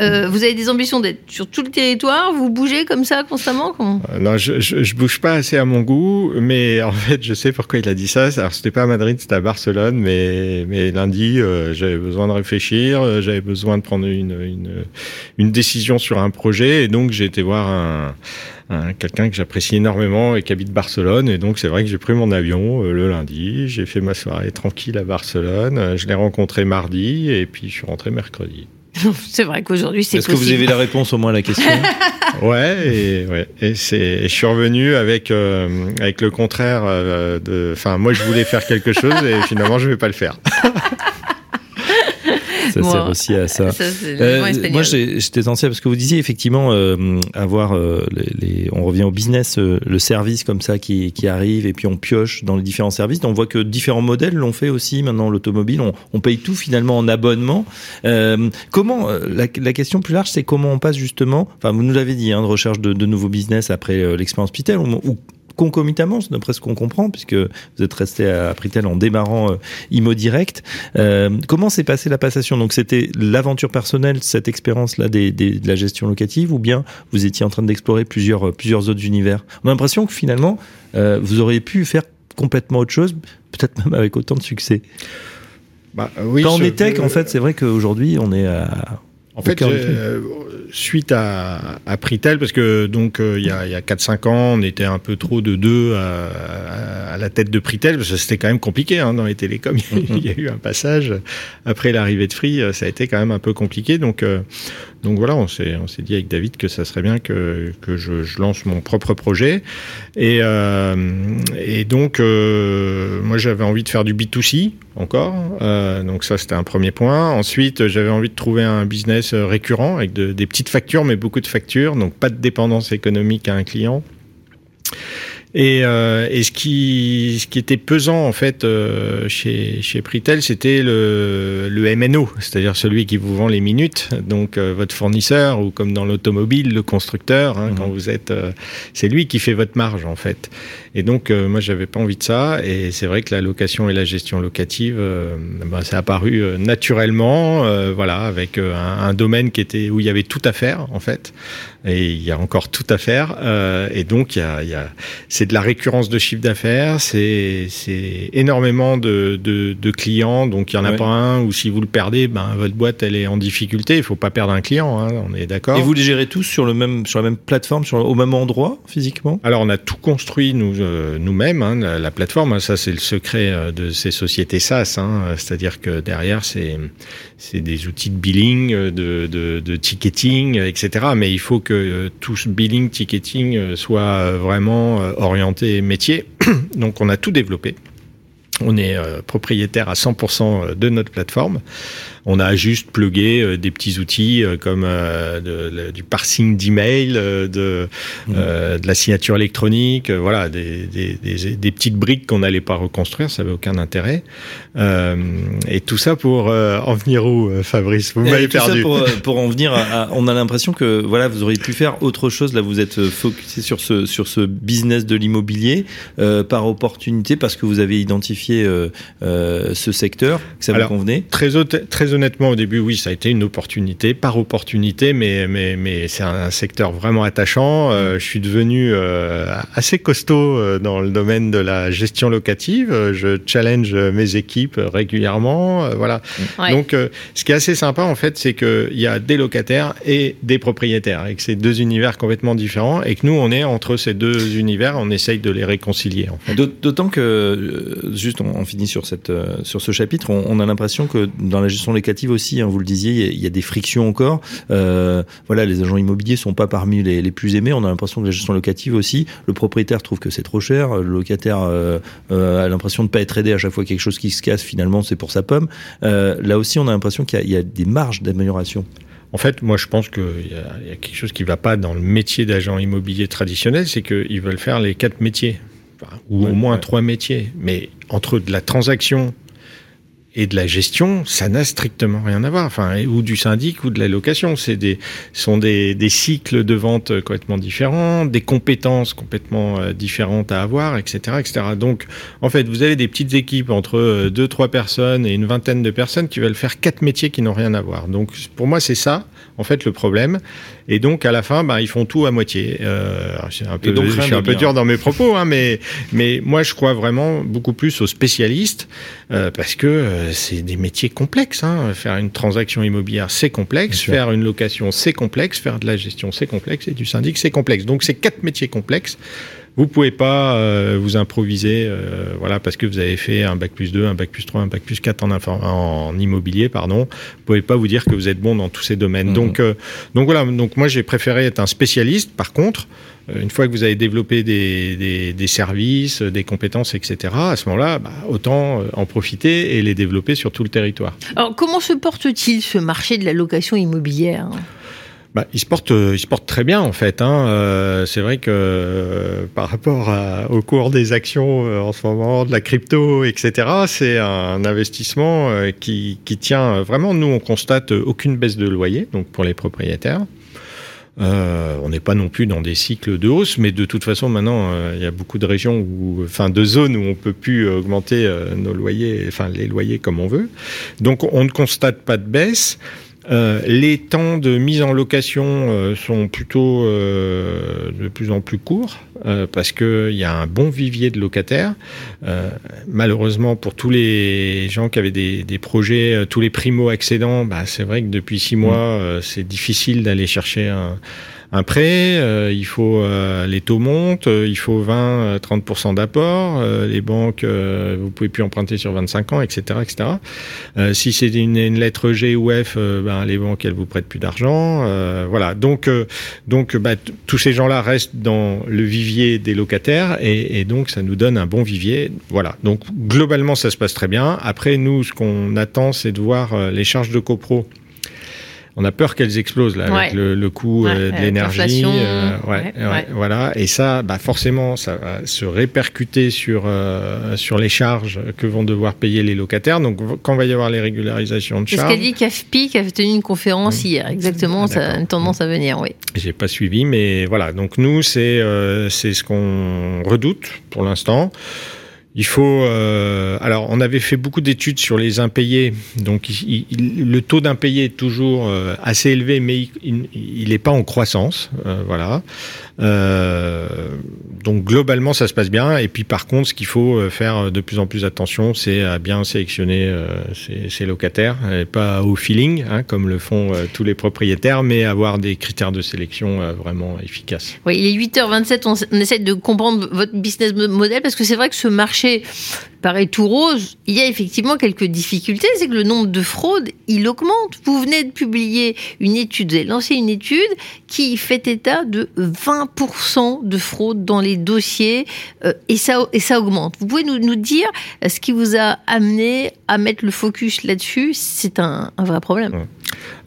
euh, euh, vous avez des ambitions d'être sur tout le territoire, vous bougez comme ça constamment? Comment? Euh, Non, je, je, bouge pas assez à mon goût, mais en fait, je sais pourquoi il a dit ça. Alors, c'était pas à Madrid, c'était à Barcelone, mais, mais lundi, euh, j'avais besoin de réfléchir, euh, j'avais besoin de prendre une, une, une décision sur un projet, et donc j'ai été voir un, un quelqu'un que j'apprécie énormément et qui habite Barcelone, et donc c'est vrai que j'ai pris mon avion euh, le lundi, j'ai fait ma soirée tranquille à Barcelone, euh, je l'ai rencontré mardi, et puis je suis rentré mercredi. C'est vrai qu'aujourd'hui c'est Est-ce que vous avez la réponse au moins à la question Ouais, et, ouais, et c'est, et je suis revenu avec euh, avec le contraire euh, de. Enfin, moi, je voulais faire quelque chose et finalement, je vais pas le faire. Ça Bon, sert aussi à ça. Euh, moi, j'étais ancien parce que vous disiez effectivement euh, avoir euh, les, les- on revient au business, le service comme ça qui, qui arrive et puis on pioche dans les différents services. Donc, on voit que différents modèles l'ont fait aussi. Maintenant, l'automobile, on, on paye tout finalement en abonnement. Comment la, la question plus large, c'est comment on passe justement. Enfin, vous nous l'avez dit, hein, de recherche de, de nouveaux business après l'expérience Pitel ou, ou concomitamment, c'est d'après ce qu'on comprend, puisque vous êtes resté à Pritel en démarrant euh, Imo Direct. Euh, comment s'est passée la passation? Donc c'était l'aventure personnelle, cette expérience-là des, des- de la gestion locative, ou bien vous étiez en train d'explorer plusieurs, euh, plusieurs autres univers? On a l'impression que finalement, euh, vous auriez pu faire complètement autre chose, peut-être même avec autant de succès. bah, oui, Quand on est tech, en fait, c'est vrai qu'aujourd'hui, on est à en fait, euh, suite à, à Pritel, parce que donc euh, il y a, y a 4-5 ans, on était un peu trop de deux à, à, la tête de Pritel, parce que c'était quand même compliqué hein, dans les télécoms. il y a eu un passage après l'arrivée de Free, ça a été quand même un peu compliqué. Donc euh, donc voilà, on s'est dit avec David que ça serait bien que que je, je lance mon propre projet. Et euh, et donc euh, moi j'avais envie de faire du B2C encore. Euh, donc ça c'était un premier point. Ensuite j'avais envie de trouver un business récurrent avec de, des petites factures mais beaucoup de factures, donc pas de dépendance économique à un client. Et, euh, et, ce qui ce qui était pesant en fait euh, chez chez Pritel, c'était le le MNO, c'est-à-dire celui qui vous vend les minutes, donc euh, votre fournisseur ou comme dans l'automobile, le constructeur. Hein, Quand mhm. vous êtes, euh, c'est lui qui fait votre marge en fait. Et donc moi j'avais pas envie de ça. Et c'est vrai que la location et la gestion locative, bah, ça a apparu naturellement, voilà, avec un, un, domaine qui était où il y avait tout à faire en fait. Et il y a encore tout à faire. et donc il y a, il y a c'est de la récurrence de chiffre d'affaires, c'est énormément de, de, de, clients, donc il n'y en a pas un, ou si vous le perdez, ben, votre boîte elle est en difficulté, il ne faut pas perdre un client, hein, on est d'accord. Et vous les gérez tous sur, le même, sur la même plateforme, sur, au même endroit physiquement? Alors on a tout construit nous, euh, nous-mêmes, hein, la, plateforme, hein, ça c'est le secret euh, de ces sociétés SaaS, hein, c'est-à-dire que derrière c'est des outils de billing, euh, de, de, de, ticketing, etc. Mais il faut que tout ce billing, ticketing soit vraiment orienté métier. Donc on a tout développé. On est euh, propriétaire à 100% de notre plateforme. On a juste plugué euh, des petits outils euh, comme euh, du parsing d'email, de, mmh. de la signature électronique, voilà, des, des, des, des, petites briques qu'on n'allait pas reconstruire, ça n'avait aucun intérêt. et tout ça pour en venir où, Fabrice? Vous m'avez perdu. Ça pour, pour, en venir, à, on a l'impression que voilà, vous auriez pu faire autre chose. Là, vous êtes focusé sur ce sur ce business de l'immobilier par opportunité parce que vous avez identifié ce secteur, que ça vous convenait. Très, très honnêtement, au début, oui, ça a été une opportunité, par opportunité, mais, mais, mais c'est un, secteur vraiment attachant. Euh, je suis devenu euh, assez costaud euh, dans le domaine de la gestion locative. Je challenge mes équipes régulièrement. voilà. Donc, ce qui est assez sympa, en fait, c'est qu'il y a des locataires et des propriétaires, et que c'est deux univers complètement différents, et que nous, on est entre ces deux univers, on essaye de les réconcilier. En fait. D'autant que, juste, on, finit sur, cette, sur ce chapitre, on, on a l'impression que dans la gestion locative aussi, hein, vous le disiez, il y, a des frictions encore. Euh, voilà, les agents immobiliers sont pas parmi les, plus aimés. On a l'impression que la gestion locative aussi, le propriétaire trouve que c'est trop cher, le locataire euh, euh, a l'impression de pas être aidé à chaque fois quelque chose qui se casse. Finalement, c'est pour sa pomme. là aussi, on a l'impression qu'il y, a des marges d'amélioration. En fait, moi, je pense qu'il y, y, a quelque chose qui ne va pas dans le métier d'agent immobilier traditionnel, c'est qu'ils veulent faire les quatre métiers, ou au moins trois métiers. Mais entre de la transaction, et de la gestion, ça n'a strictement rien à voir. Enfin, ou du syndic ou de la location, c'est des sont des, des cycles de vente complètement différents, des compétences complètement euh, différentes à avoir, etc., etc. Donc, en fait, vous avez des petites équipes entre euh, deux, trois personnes et une vingtaine de personnes qui veulent faire quatre métiers qui n'ont rien à voir. Donc, pour moi, c'est ça, en fait, le problème. Et donc, à la fin, bah, ils font tout à moitié. Euh, un peu, donc, je suis un peu dur dans mes propos, hein, mais mais moi, je crois vraiment beaucoup plus aux spécialistes euh, parce que euh, c'est des métiers complexes. Hein. Faire une transaction immobilière, c'est complexe. Faire une location, c'est complexe. Faire de la gestion, c'est complexe. Et du syndic, c'est complexe. Donc, c'est quatre métiers complexes. Vous pouvez pas euh, vous improviser, euh, voilà, parce que vous avez fait un bac plus 2, un bac plus 3, un bac plus 4 en, en immobilier, pardon. Vous pouvez pas vous dire que vous êtes bon dans tous ces domaines. Mmh. Donc, euh, donc voilà. Donc moi, j'ai préféré être un spécialiste. Par contre, une fois que vous avez développé des, des, des services, des compétences, etc., à ce moment-là, bah, autant en profiter et les développer sur tout le territoire. Alors, comment se porte-t-il ce marché de la location immobilière? Bah, il se porte, il se porte très bien en fait. Hein. Euh, c'est vrai que euh, par rapport à, au cours des actions euh, en ce moment, de la crypto, etc., c'est un investissement euh, qui, qui, tient vraiment. Nous, on constate aucune baisse de loyer, donc pour les propriétaires. on n'est pas non plus dans des cycles de hausse, mais de toute façon, maintenant, il y a beaucoup de régions ou enfin, de zones où on peut plus augmenter nos loyers, enfin, les loyers comme on veut. Donc, on ne constate pas de baisse. Euh, les temps de mise en location euh, sont plutôt euh, de plus en plus courts euh, parce qu'il y a un bon vivier de locataires. Euh, malheureusement, pour tous les gens qui avaient des, des projets, tous les primo-accédants, bah, c'est vrai que depuis six mois, euh, c'est difficile d'aller chercher un, un prêt. euh, il faut euh, les taux montent, euh, il faut 20-30% d'apport. les banques, vous pouvez plus emprunter sur 25 ans, etc., etc. Si c'est une, lettre G ou F, ben, les banques elles vous prêtent plus d'argent. voilà. Donc donc bah, tous ces gens-là restent dans le vivier des locataires et, et donc ça nous donne un bon vivier. Voilà. Donc globalement ça se passe très bien. Après nous ce qu'on attend c'est de voir les charges de copro. On a peur qu'elles explosent là avec le, le coût Ouais, euh, de l'énergie. euh, ouais, voilà. Et ça, bah forcément, ça va se répercuter sur euh, sur les charges que vont devoir payer les locataires. Donc quand va y avoir les régularisations de C'est ce charges, qu'a dit CAFPI qui a tenu une conférence hier. Exactement, Ah, ça a une tendance à venir, oui. J'ai pas suivi, mais voilà. Donc nous, c'est euh, c'est ce qu'on redoute pour l'instant. Il faut. euh, alors, on avait fait beaucoup d'études sur les impayés. Donc, le taux d'impayés est toujours euh, assez élevé, mais il n'est pas en croissance. euh, voilà. Euh, donc, globalement, ça se passe bien. Et puis, par contre, ce qu'il faut euh, faire de plus en plus attention, c'est à bien sélectionner euh, ses, locataires, et pas au feeling, hein, comme le font euh, tous les propriétaires, mais avoir des critères de sélection euh, vraiment efficaces. Oui, il est 8h27, on, on essaie de comprendre votre business mo- model parce que c'est vrai que ce marché paraît tout rose. Il y a effectivement quelques difficultés, c'est que le nombre de fraudes, il augmente. Vous venez de publier une étude, vous avez lancé une étude qui fait état de 20% de fraude dans les dossiers euh, et, ça, augmente. Vous pouvez nous, dire ce qui vous a amené à mettre le focus là-dessus? C'est un, vrai problème.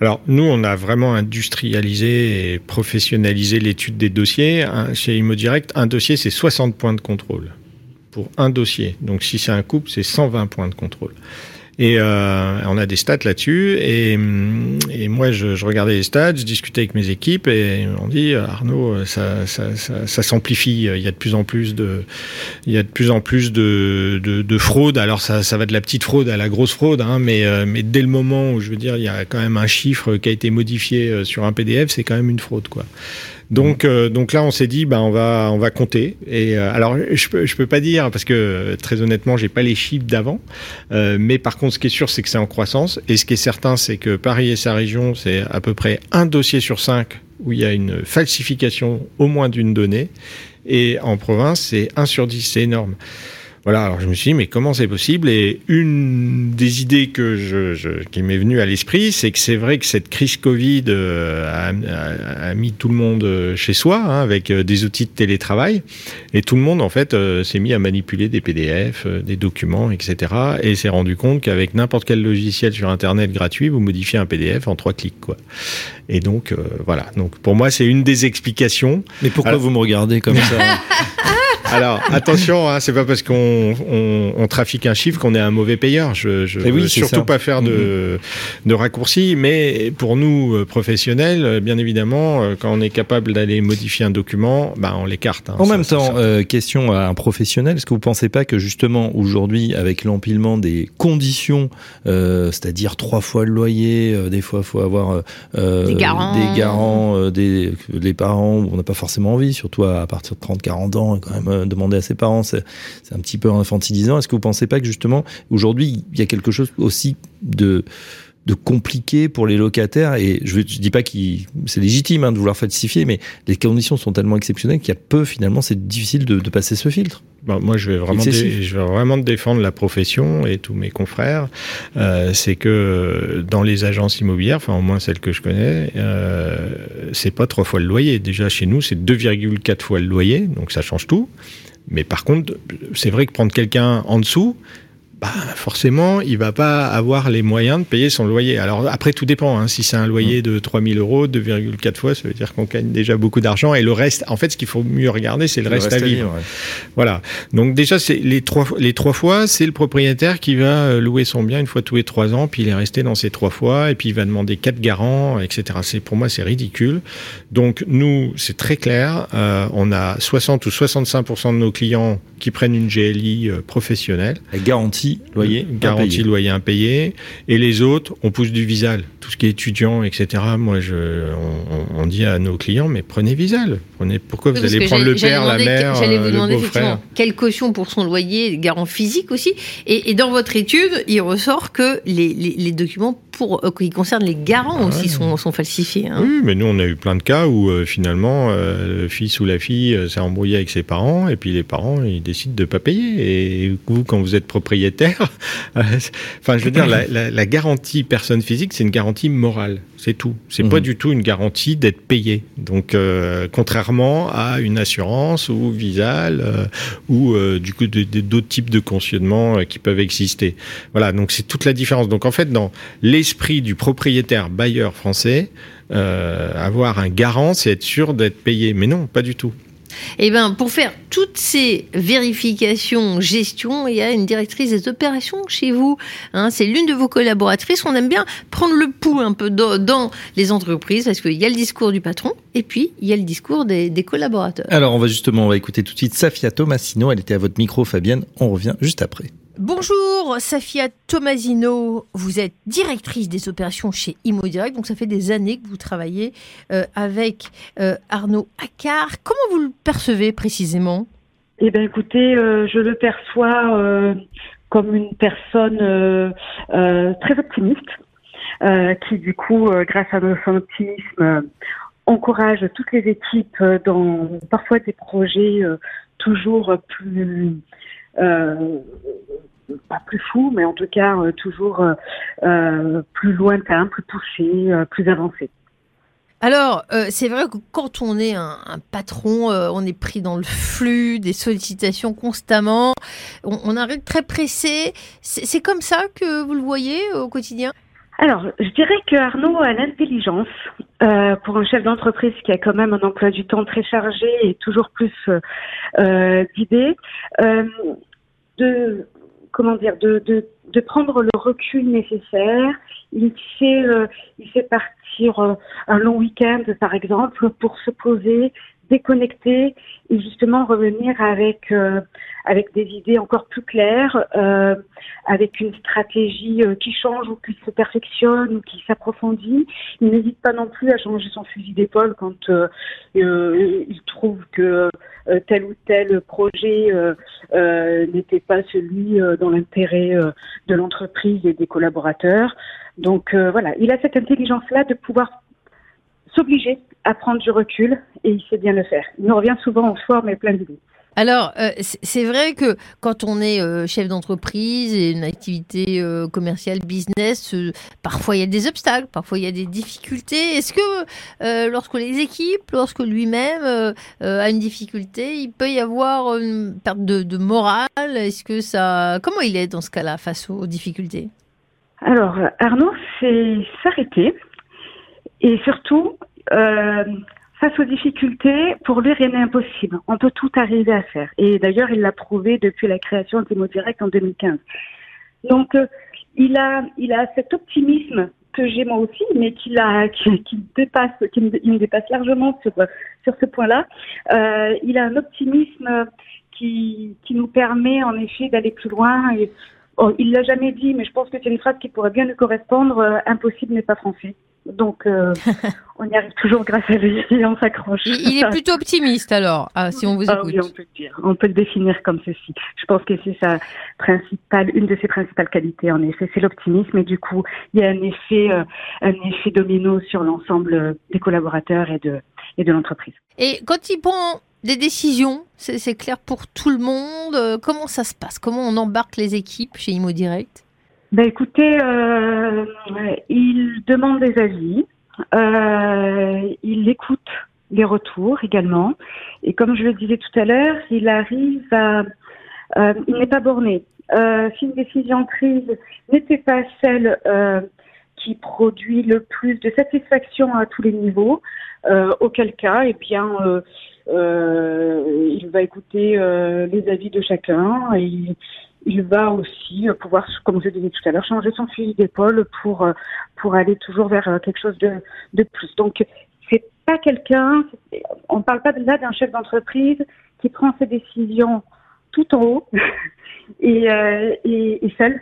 Alors, nous, on a vraiment industrialisé et professionnalisé l'étude des dossiers. Chez ImoDirect, un dossier, c'est 60 points de contrôle pour un dossier. Donc, si c'est un couple, c'est 120 points de contrôle. Et euh, on a des stats là-dessus. Et, et moi, je, regardais les stats, je discutais avec mes équipes et on dit Arnaud, ça, ça, s'amplifie. Il y a de plus en plus de, il y a de plus en plus de, de, de fraude. Alors ça, va de la petite fraude à la grosse fraude, hein, mais, euh, mais dès le moment où je veux dire, il y a quand même un chiffre qui a été modifié euh, sur un PDF, c'est quand même une fraude, quoi. Donc, euh, donc là, on s'est dit, ben, on va, on va compter. Et euh, alors, je peux, je peux pas dire parce que euh, très honnêtement, j'ai pas les chiffres d'avant. Euh, mais par contre, ce qui est sûr, c'est que c'est en croissance. Et ce qui est certain, c'est que Paris et sa région, c'est à peu près un dossier sur cinq où il y a une falsification au moins d'une donnée. Et en province, c'est 1 sur 10, c'est énorme. Voilà, alors je me suis dit, mais comment c'est possible? Et une des idées que je, je- qui m'est venue à l'esprit, c'est que c'est vrai que cette crise Covid euh, a, a- a mis tout le monde euh, chez soi, hein, avec euh, des outils de télétravail, et tout le monde, en fait, euh, s'est mis à manipuler des PDF, euh, des documents, etc., et s'est rendu compte qu'avec n'importe quel logiciel sur Internet gratuit, vous modifiez un PDF en trois clics, quoi. Et donc, euh, voilà. Donc, pour moi, c'est une des explications. Mais pourquoi Alors- vous me regardez comme ça? Alors attention, hein, c'est pas parce qu'on on, on trafique un chiffre qu'on est un mauvais payeur. Je, je oui, veux surtout ça. pas faire de, de raccourcis, mais pour nous euh, professionnels, euh, bien évidemment, euh, quand on est capable d'aller modifier un document, bah on l'écarte. hein, En ça, même temps, euh, question à un professionnel, est-ce que vous pensez pas que justement aujourd'hui, avec l'empilement des conditions, euh, c'est-à-dire trois fois le loyer, euh, des fois il faut avoir euh, Des garants. des, garants, euh, des les parents, on n'a pas forcément envie, surtout à, à partir de 30-40 ans, quand même euh, demander à ses parents, c'est un petit peu infantilisant. Est-ce que vous pensez pas que justement aujourd'hui il y a quelque chose aussi de de compliqué pour les locataires et je, je dis pas que c'est légitime hein, de vouloir falsifier mais les conditions sont tellement exceptionnelles qu'il y a peu finalement c'est difficile de, de passer ce filtre Bah, moi, je vais vraiment, je vais vraiment défendre la profession et tous mes confrères. Euh, c'est que dans les agences immobilières, enfin au moins celles que je connais, euh, c'est pas trois fois le loyer. Déjà chez nous, c'est 2,4 fois le loyer, donc ça change tout. Mais par contre, c'est vrai que prendre quelqu'un en dessous, bah, forcément, il va pas avoir les moyens de payer son loyer. Alors après, tout dépend. Hein. Si c'est un loyer de 3000 euros, 2,4 fois, ça veut dire qu'on gagne déjà beaucoup d'argent. Et le reste, en fait, ce qu'il faut mieux regarder, c'est le, reste, à vivre. ouais. Voilà. Donc déjà, c'est les trois les trois fois, c'est le propriétaire qui va euh, louer son bien une fois tous les trois ans, puis il est resté dans ces trois fois, et puis il va demander quatre garants, etc. C'est pour moi c'est ridicule. Donc nous, c'est très clair. euh, on a 60 ou 65% de nos clients qui prennent une GLI euh, professionnelle. la garantie garantie loyer, garantie loyer impayé. Et les autres, on pousse du Visal. Tout ce qui est étudiant, etc. Moi, je, on, dit à nos clients, mais prenez Visal. Prenez, pourquoi vous allez prendre le père, la mère, J'allais vous euh, demander effectivement quelle caution pour son loyer, garant physique aussi. Et, dans votre étude, il ressort que les, les, documents pour, euh, qui concernent les garants ah aussi sont, sont, falsifiés. Hein. Oui, mais nous, on a eu plein de cas où euh, finalement, le fils ou la fille s'est embrouillé avec ses parents et puis les parents, ils décident de ne pas payer. Et vous, quand vous êtes propriétaire, enfin, je veux dire, la, la garantie personne physique, c'est une garantie morale, c'est tout. C'est pas mhm. du tout une garantie d'être payé. Donc, euh, contrairement à une assurance ou Visal euh, ou euh, du coup d'autres types de cautionnement qui peuvent exister. Voilà, donc c'est toute la différence. Donc en fait, dans l'esprit du propriétaire bailleur français, avoir un garant, c'est être sûr d'être payé. Mais non, pas du tout. Eh bien, pour faire toutes ces vérifications, gestion, il y a une directrice des opérations chez vous. Hein. c'est l'une de vos collaboratrices. On aime bien prendre le pouls un peu dans, les entreprises parce qu'il y a le discours du patron et puis il y a le discours des, des collaborateurs. Alors, on va justement on va écouter tout de suite Safia Tomasino. Elle était à votre micro, Fabienne. On revient juste après. Bonjour, Safia Tomasino. Vous êtes directrice des opérations chez ImoDirect. Donc, ça fait des années que vous travaillez euh, avec euh, Arnaud Accard. Comment vous le percevez précisément? Eh bien, écoutez, euh, je le perçois comme une personne très optimiste, qui, du coup, grâce à son optimisme, encourage toutes les équipes dans parfois des projets toujours plus pas plus fou, mais en tout cas euh, toujours euh, plus lointain, plus poussé, plus avancé. Alors, c'est vrai que quand on est un, patron, on est pris dans le flux des sollicitations constamment, on, arrive très pressé. C'est comme ça que vous le voyez au quotidien? Alors, je dirais que Arnaud a l'intelligence pour un chef d'entreprise qui a quand même un emploi du temps très chargé et toujours plus d'idées de comment dire de, de, de, prendre le recul nécessaire. Il fait euh, il fait partir euh, un long week-end par exemple pour se poser, déconnecter et justement revenir avec euh, avec des idées encore plus claires, euh, avec une stratégie euh, qui change ou qui se perfectionne ou qui s'approfondit. Il n'hésite pas non plus à changer son fusil d'épaule quand il trouve que tel ou tel projet n'était pas celui dans l'intérêt de l'entreprise et des collaborateurs. Donc voilà, il a cette intelligence-là de pouvoir s'obliger à prendre du recul et il sait bien le faire. Il nous revient souvent en forme et plein d'idées. Alors, euh, c'est vrai que quand on est euh, chef d'entreprise et une activité euh, commerciale, business, parfois il y a des obstacles, parfois il y a des difficultés. Est-ce que lorsque les équipes, lorsque lui-même a une difficulté, il peut y avoir une perte de, de morale? Est-ce que ça, comment il est dans ce cas-là face aux difficultés? Alors, Arnaud, c'est s'arrêter et surtout, euh, face aux difficultés, pour lui, rien n'est impossible. On peut tout arriver à faire. Et d'ailleurs, il l'a prouvé depuis la création de Direct en 2015. Donc, euh, il a, il a cet optimisme que j'ai moi aussi, mais qui, a, qui, qui dépasse, qui me, il me dépasse largement sur, sur ce point-là. Euh, il a un optimisme qui, qui nous permet en effet d'aller plus loin. Et, oh, il l'a jamais dit, mais je pense que c'est une phrase qui pourrait bien nous correspondre. Euh, impossible n'est pas français. Donc, euh, on y arrive toujours grâce à lui et on s'accroche. Il, est plutôt optimiste alors, ah, si on vous ah écoute. oui, on peut le dire. On peut le définir comme ceci. Je pense que c'est sa principale, une de ses principales qualités. En effet, c'est l'optimisme et du coup, il y a un effet, euh, un effet domino sur l'ensemble des collaborateurs et de et de l'entreprise. Et quand il prend des décisions, c'est clair pour tout le monde. Euh, comment ça se passe? Comment on embarque les équipes chez Imo Direct? Ben écoutez, euh, il demande des avis, euh, il écoute les retours également, et comme je le disais tout à l'heure, il arrive à, euh, il n'est pas borné. Si une décision prise n'était pas celle qui produit le plus de satisfaction à tous les niveaux, auquel cas, eh bien, il va écouter les avis de chacun et il va aussi pouvoir, comme je disais tout à l'heure, changer son fusil d'épaule pour euh, pour aller toujours vers euh, quelque chose de, de plus. Donc c'est pas quelqu'un, on parle pas là d'un chef d'entreprise qui prend ses décisions tout en haut et, et, et seul,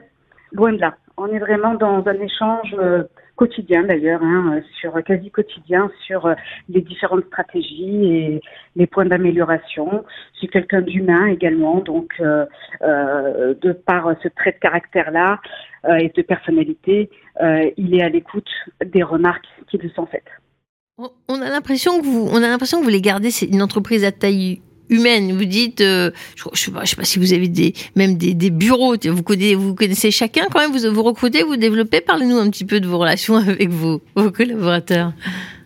loin de là. On est vraiment dans un échange quotidien d'ailleurs, hein, sur quasi quotidien, sur euh, les différentes stratégies et les points d'amélioration. C'est quelqu'un d'humain également, donc euh, euh, de par ce trait de caractère-là et de personnalité, il est à l'écoute des remarques qui lui sont faites. On a l'impression que vous, on a l'impression que vous voulez garder une entreprise à taille humaine. Vous dites, euh, je, ne sais pas, sais pas si vous avez des, même des, bureaux. Vous connaissez, vous connaissez chacun quand même. Vous vous recrutez, vous développez. Parlez-nous un petit peu de vos relations avec vos, vos collaborateurs.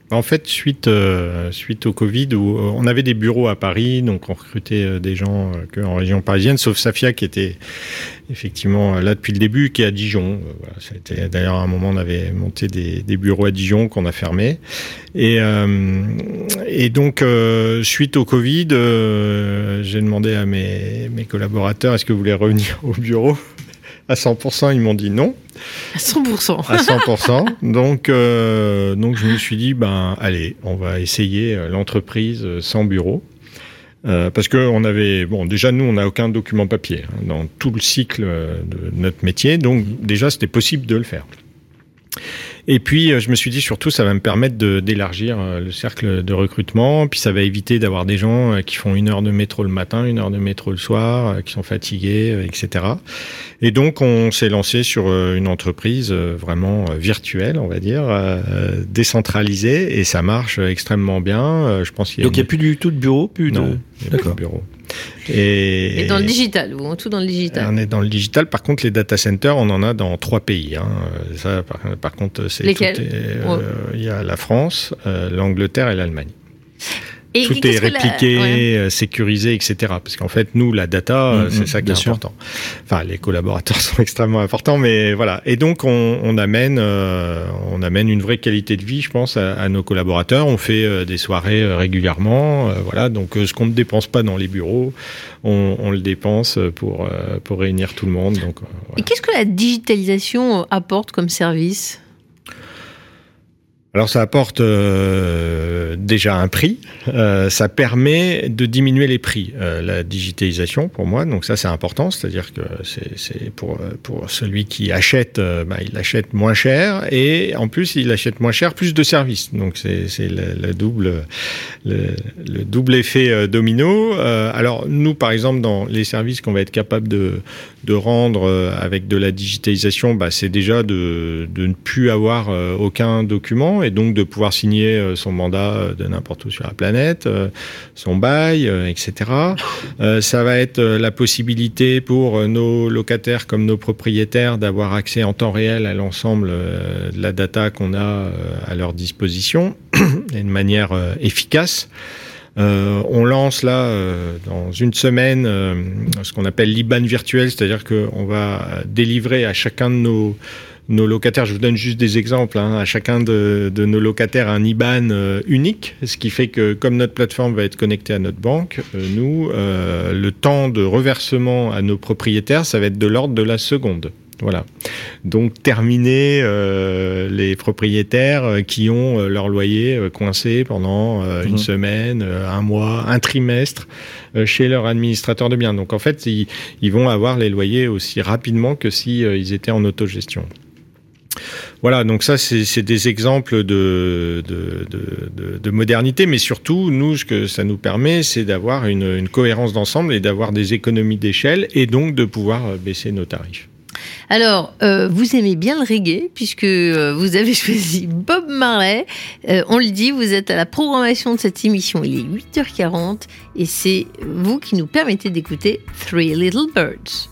En fait, suite, euh, suite au Covid, euh, on avait des bureaux à Paris, donc on recrutait euh, des gens que en région parisienne, sauf Safia qui était effectivement là depuis le début, qui est à Dijon. D'ailleurs à un moment on avait monté des, bureaux à Dijon qu'on a fermés. Et, et donc suite au Covid, j'ai demandé à mes, mes collaborateurs est-ce que vous voulez revenir au bureau? À 100%, ils m'ont dit non. À 100%. à 100%. Donc, euh, donc je me suis dit, ben allez, on va essayer euh, l'entreprise euh, sans bureau. Euh, parce que on avait, bon, déjà nous, on n'a aucun document papier hein, dans tout le cycle de notre métier, donc déjà c'était possible de le faire. Et puis, euh, je me suis dit surtout, ça va me permettre d'élargir euh, le cercle de recrutement. Puis, ça va éviter d'avoir des gens euh, qui font une heure de métro le matin, une heure de métro le soir, qui sont fatigués, etc. Et donc, on s'est lancé sur une entreprise vraiment virtuelle, on va dire, décentralisée, et ça marche extrêmement bien. Je pense qu'il donc, il n'y a plus du tout de bureau, plus de... D'accord. bureau. Et, dans le digital, ou tout dans le digital On est dans le digital. Par contre, les data centers, on en a dans trois pays. Hein. Ça, par, contre, c'est Lesquels euh, Il y a la France, euh, l'Angleterre et l'Allemagne tout est répliqué, euh, sécurisé, etc. Parce qu'en fait, nous, la data, mm, c'est mm, ça qui est important. Enfin, les collaborateurs sont extrêmement importants, mais voilà. Et donc, on, on amène, euh, on amène une vraie qualité de vie, je pense, à, à nos collaborateurs. On fait euh, des soirées régulièrement, voilà. Donc, ce qu'on ne dépense pas dans les bureaux, on, on le dépense pour pour réunir tout le monde. Donc, voilà. Et qu'est-ce que la digitalisation apporte comme service? Alors ça apporte euh, déjà un prix, euh, ça permet de diminuer les prix, euh, la digitalisation pour moi, donc ça c'est important, c'est-à-dire que c'est pour, pour celui qui achète, bah, il achète moins cher et en plus il achète moins cher plus de services, donc c'est le, double, le, double effet domino. alors nous par exemple dans les services qu'on va être capable de, de rendre avec de la digitalisation, bah, c'est déjà de, de ne plus avoir aucun document et donc de pouvoir signer euh, son mandat euh, de n'importe où sur la planète, euh, son bail, etc. ça va être la possibilité pour nos locataires comme nos propriétaires d'avoir accès en temps réel à l'ensemble de la data qu'on a à leur disposition et de manière efficace. on lance là dans une semaine ce qu'on appelle l'IBAN virtuel, c'est-à-dire qu'on va délivrer à chacun de nos nos locataires, je vous donne juste des exemples, hein, à chacun de, nos locataires un IBAN euh, unique, ce qui fait que comme notre plateforme va être connectée à notre banque, euh, nous, euh, le temps de reversement à nos propriétaires, ça va être de l'ordre de la seconde. Voilà. Donc terminer les propriétaires qui ont leur loyer coincé pendant une mhm. semaine, un mois, un trimestre chez leur administrateur de biens. Donc en fait, ils, ils vont avoir les loyers aussi rapidement que s'ils ils étaient en autogestion. Voilà, donc ça, c'est des exemples de, de, modernité, mais surtout, nous, ce que ça nous permet, c'est d'avoir une, cohérence d'ensemble et d'avoir des économies d'échelle et donc de pouvoir euh, baisser nos tarifs. Alors, euh, vous aimez bien le reggae, puisque euh, vous avez choisi Bob Marley. on le dit, vous êtes à la programmation de cette émission, il est 8h40, et c'est vous qui nous permettez d'écouter Three Little Birds.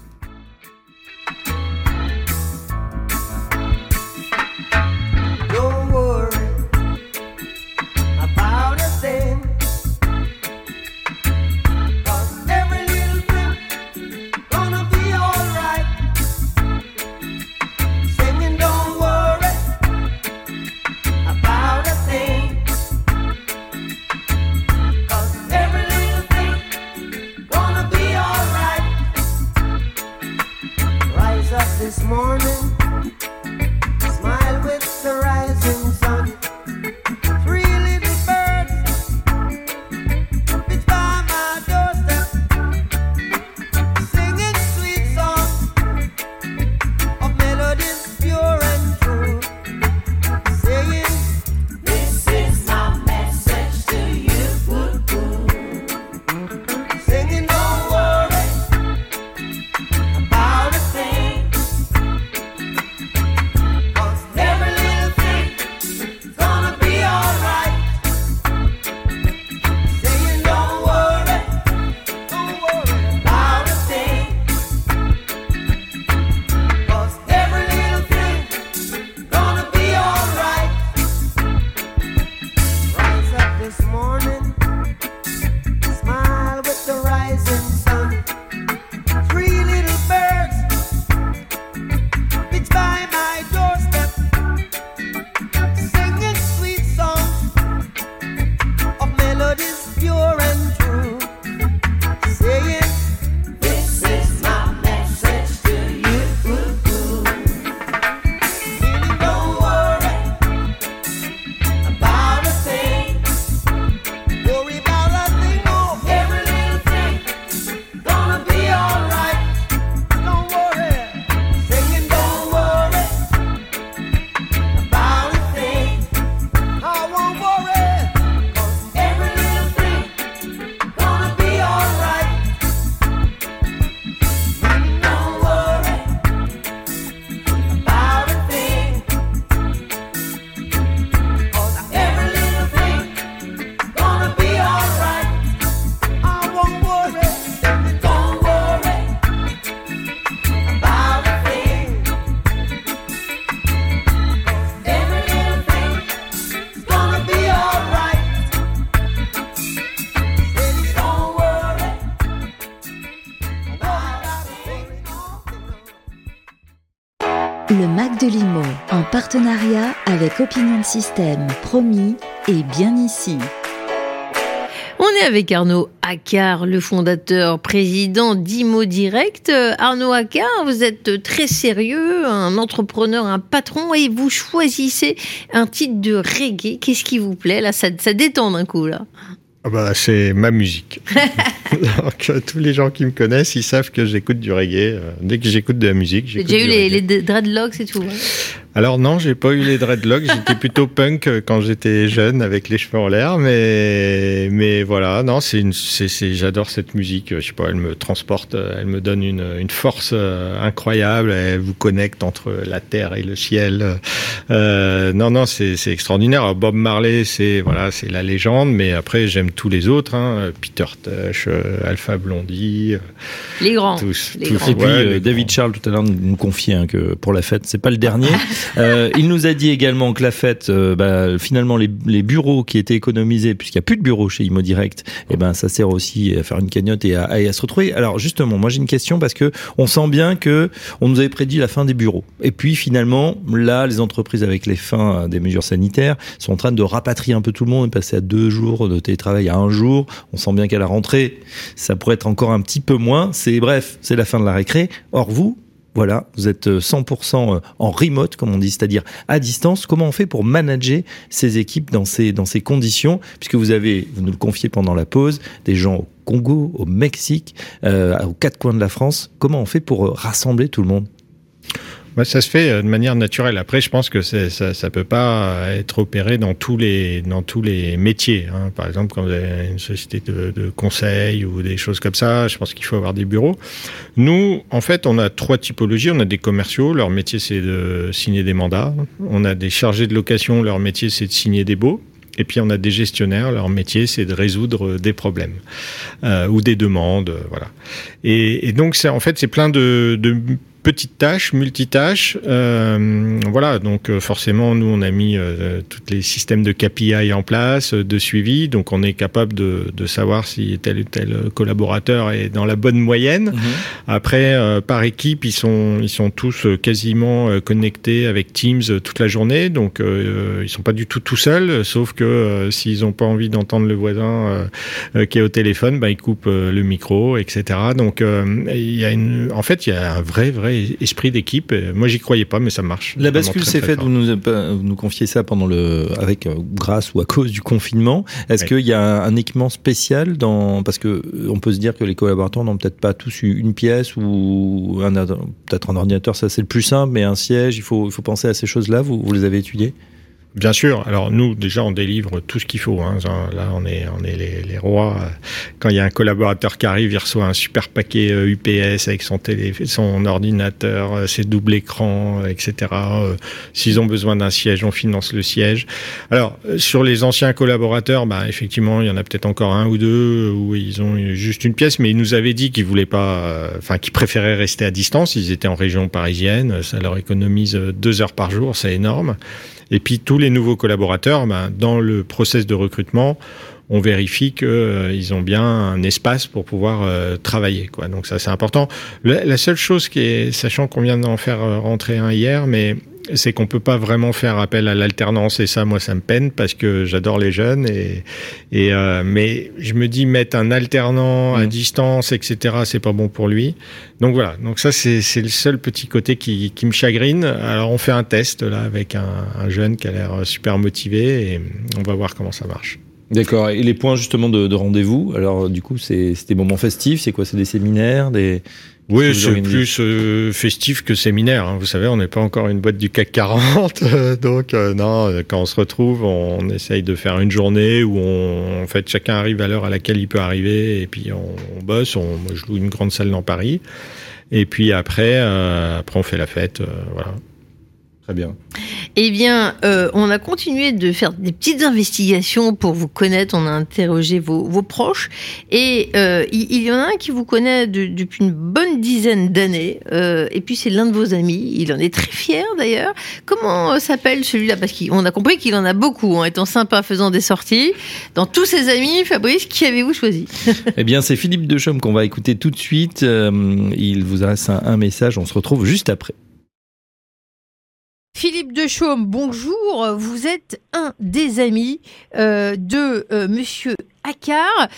Partenariat avec Opinion Système, promis et bien ici. On est avec Arnaud Accard, le fondateur, président d'Imo Direct. Arnaud Accard, vous êtes très sérieux, un entrepreneur, un patron, et vous choisissez un titre de reggae. Qu'est-ce qui vous plaît Là, ça, ça détend d'un coup, là. Ah bah, c'est ma musique. Donc, tous les gens qui me connaissent, ils savent que j'écoute du reggae. Euh, Dès que j'écoute de la musique, J'ai j'écoute déjà eu du les, reggae. les dreadlocks et tout. hein. Alors non, j'ai pas eu les dreadlocks. J'étais plutôt punk quand j'étais jeune, avec les cheveux en l'air. Mais mais voilà, non, c'est une, c'est, c'est- j'adore cette musique. Je sais pas, elle me transporte, elle me donne une, une force euh, incroyable. Elle vous connecte entre la terre et le ciel. Euh, non, non, c'est, c'est extraordinaire. Alors, Bob Marley, c'est voilà, c'est la légende. Mais après, j'aime tous les autres. Hein. Peter Tosh, euh, Alpha Blondie, euh, Les grands. tous. les tous grands. Et puis ouais, euh, les David grands. Charles tout à l'heure nous nous confiait hein, que pour la fête c'est pas le dernier. Euh, il nous a dit également que la fête, euh, bah, finalement les, bureaux qui étaient économisés puisqu'il y a plus de bureaux chez Imo Direct, et ben ça sert aussi à faire une cagnotte et à, à se retrouver. Alors justement, moi j'ai une question parce que on sent bien que on nous avait prédit la fin des bureaux. Et puis finalement là, les entreprises avec les fins des mesures sanitaires sont en train de rapatrier un peu tout le monde et passer à deux jours de télétravail à un jour. On sent bien qu'à la rentrée, ça pourrait être encore un petit peu moins. C'est bref, c'est la fin de la récré. Or vous, voilà, vous êtes euh, 100% en remote, comme on dit, c'est-à-dire à distance. Comment on fait pour manager ces équipes dans ces, dans ces conditions? Puisque vous avez, vous nous le confiez pendant la pause, des gens au Congo, au Mexique, euh, aux quatre coins de la France. Comment on fait pour euh, rassembler tout le monde? Ouais, ça se fait euh, de manière naturelle. Après, je pense que ça, ça peut pas être opéré dans tous les dans tous les métiers. hein. Par exemple, quand vous avez une société de, de conseil ou des choses comme ça, je pense qu'il faut avoir des bureaux. Nous, en fait, on a trois typologies. On a des commerciaux, leur métier c'est de signer des mandats. On a des chargés de location, leur métier c'est de signer des baux. Et puis on a des gestionnaires, leur métier c'est de résoudre des problèmes euh, ou des demandes, voilà. Et, et donc c'est en fait c'est plein de, de petites tâches, multitâches. Euh, voilà, donc euh, forcément, nous, on a mis euh, tous les systèmes de KPI en place, euh, de suivi, donc on est capable de, de savoir si tel ou tel collaborateur est dans la bonne moyenne. Après, euh, par équipe, ils sont, ils sont tous euh, quasiment connectés avec Teams toute la journée, donc euh, ils sont pas du tout tout seuls, sauf que s'ils ont pas envie d'entendre le voisin qui est au téléphone, bah, ils coupent le micro, etc. Donc, euh, il y a une, en fait, il y a un vrai, vrai esprit d'équipe. Euh, Moi, j'y croyais pas, mais ça marche. La bascule s'est faite, vous nous, vous nous confiez ça pendant le, avec, euh, grâce ou à cause du confinement. Est-ce qu'il y a un, un équipement spécial dans, parce que euh, on peut se dire que les collaborateurs n'ont peut-être pas tous eu une pièce ou peut-être un ordinateur, ça c'est le plus simple, mais un siège, il faut, il faut penser à ces choses-là. Vous, vous les avez étudiées? Bien sûr. Alors nous, déjà, on délivre tout ce qu'il faut. Hein. Là, on est, on est les, les rois. Quand il y a un collaborateur qui arrive, il reçoit un super paquet euh, UPS avec son télé, son ordinateur, euh, ses doubles écrans, euh, etc. Euh, S'ils ont besoin d'un siège, on finance le siège. Alors euh, sur les anciens collaborateurs, bah, effectivement, il y en a peut-être encore un ou deux euh, où ils ont juste une pièce, mais ils nous avaient dit qu'ils voulaient pas, euh, enfin, qu'ils préféraient rester à distance. Ils étaient en région parisienne, ça leur économise euh, deux heures par jour, c'est énorme. Et puis tous les nouveaux collaborateurs, ben, dans le process de recrutement, on vérifie qu'ils ont bien un espace pour pouvoir euh, travailler. Quoi. Donc ça c'est important. La, la seule chose qui est, sachant qu'on vient d'en faire euh, rentrer un hier, mais c'est qu'on peut pas vraiment faire appel à l'alternance et ça moi ça me peine parce que j'adore les jeunes et et euh, mais je me dis mettre un alternant à Mm. distance etc c'est pas bon pour lui donc voilà donc ça c'est c'est le seul petit côté qui qui me chagrine alors on fait un test là avec un, un jeune qui a l'air super motivé et on va voir comment ça marche D'accord. Et les points justement de, de rendez-vous? Alors du coup, c'est c'est des moments festifs? C'est quoi? C'est des séminaires, des. Oui, c'est plus euh, festif que séminaire. hein. Vous savez, on n'est pas encore une boîte du CAC 40, euh, donc euh, non. euh, Quand on se retrouve, on essaye de faire une journée où on, en fait, chacun arrive à l'heure à laquelle il peut arriver, et puis on, on bosse. On, moi, je loue une grande salle dans Paris, et puis après, euh, après on fait la fête. euh, voilà. Très bien. Eh bien, euh, on a continué de faire des petites investigations pour vous connaître. On a interrogé vos, vos proches. Et euh, il, il y en a un qui vous connaît de- depuis une bonne dizaine d'années. Euh, et puis, c'est l'un de vos amis. Il en est très fier, d'ailleurs. Comment s'appelle celui-là? Parce qu'on a compris qu'il en a beaucoup, en étant sympa, faisant des sorties. Dans tous ses amis, Fabrice, qui avez-vous choisi? Eh bien, c'est Philippe Dechaume qu'on va écouter tout de suite. Euh, il vous adresse un, un message. On se retrouve juste après. Philippe Dechaume, bonjour. Vous êtes un des amis euh, de euh, Monsieur Accard.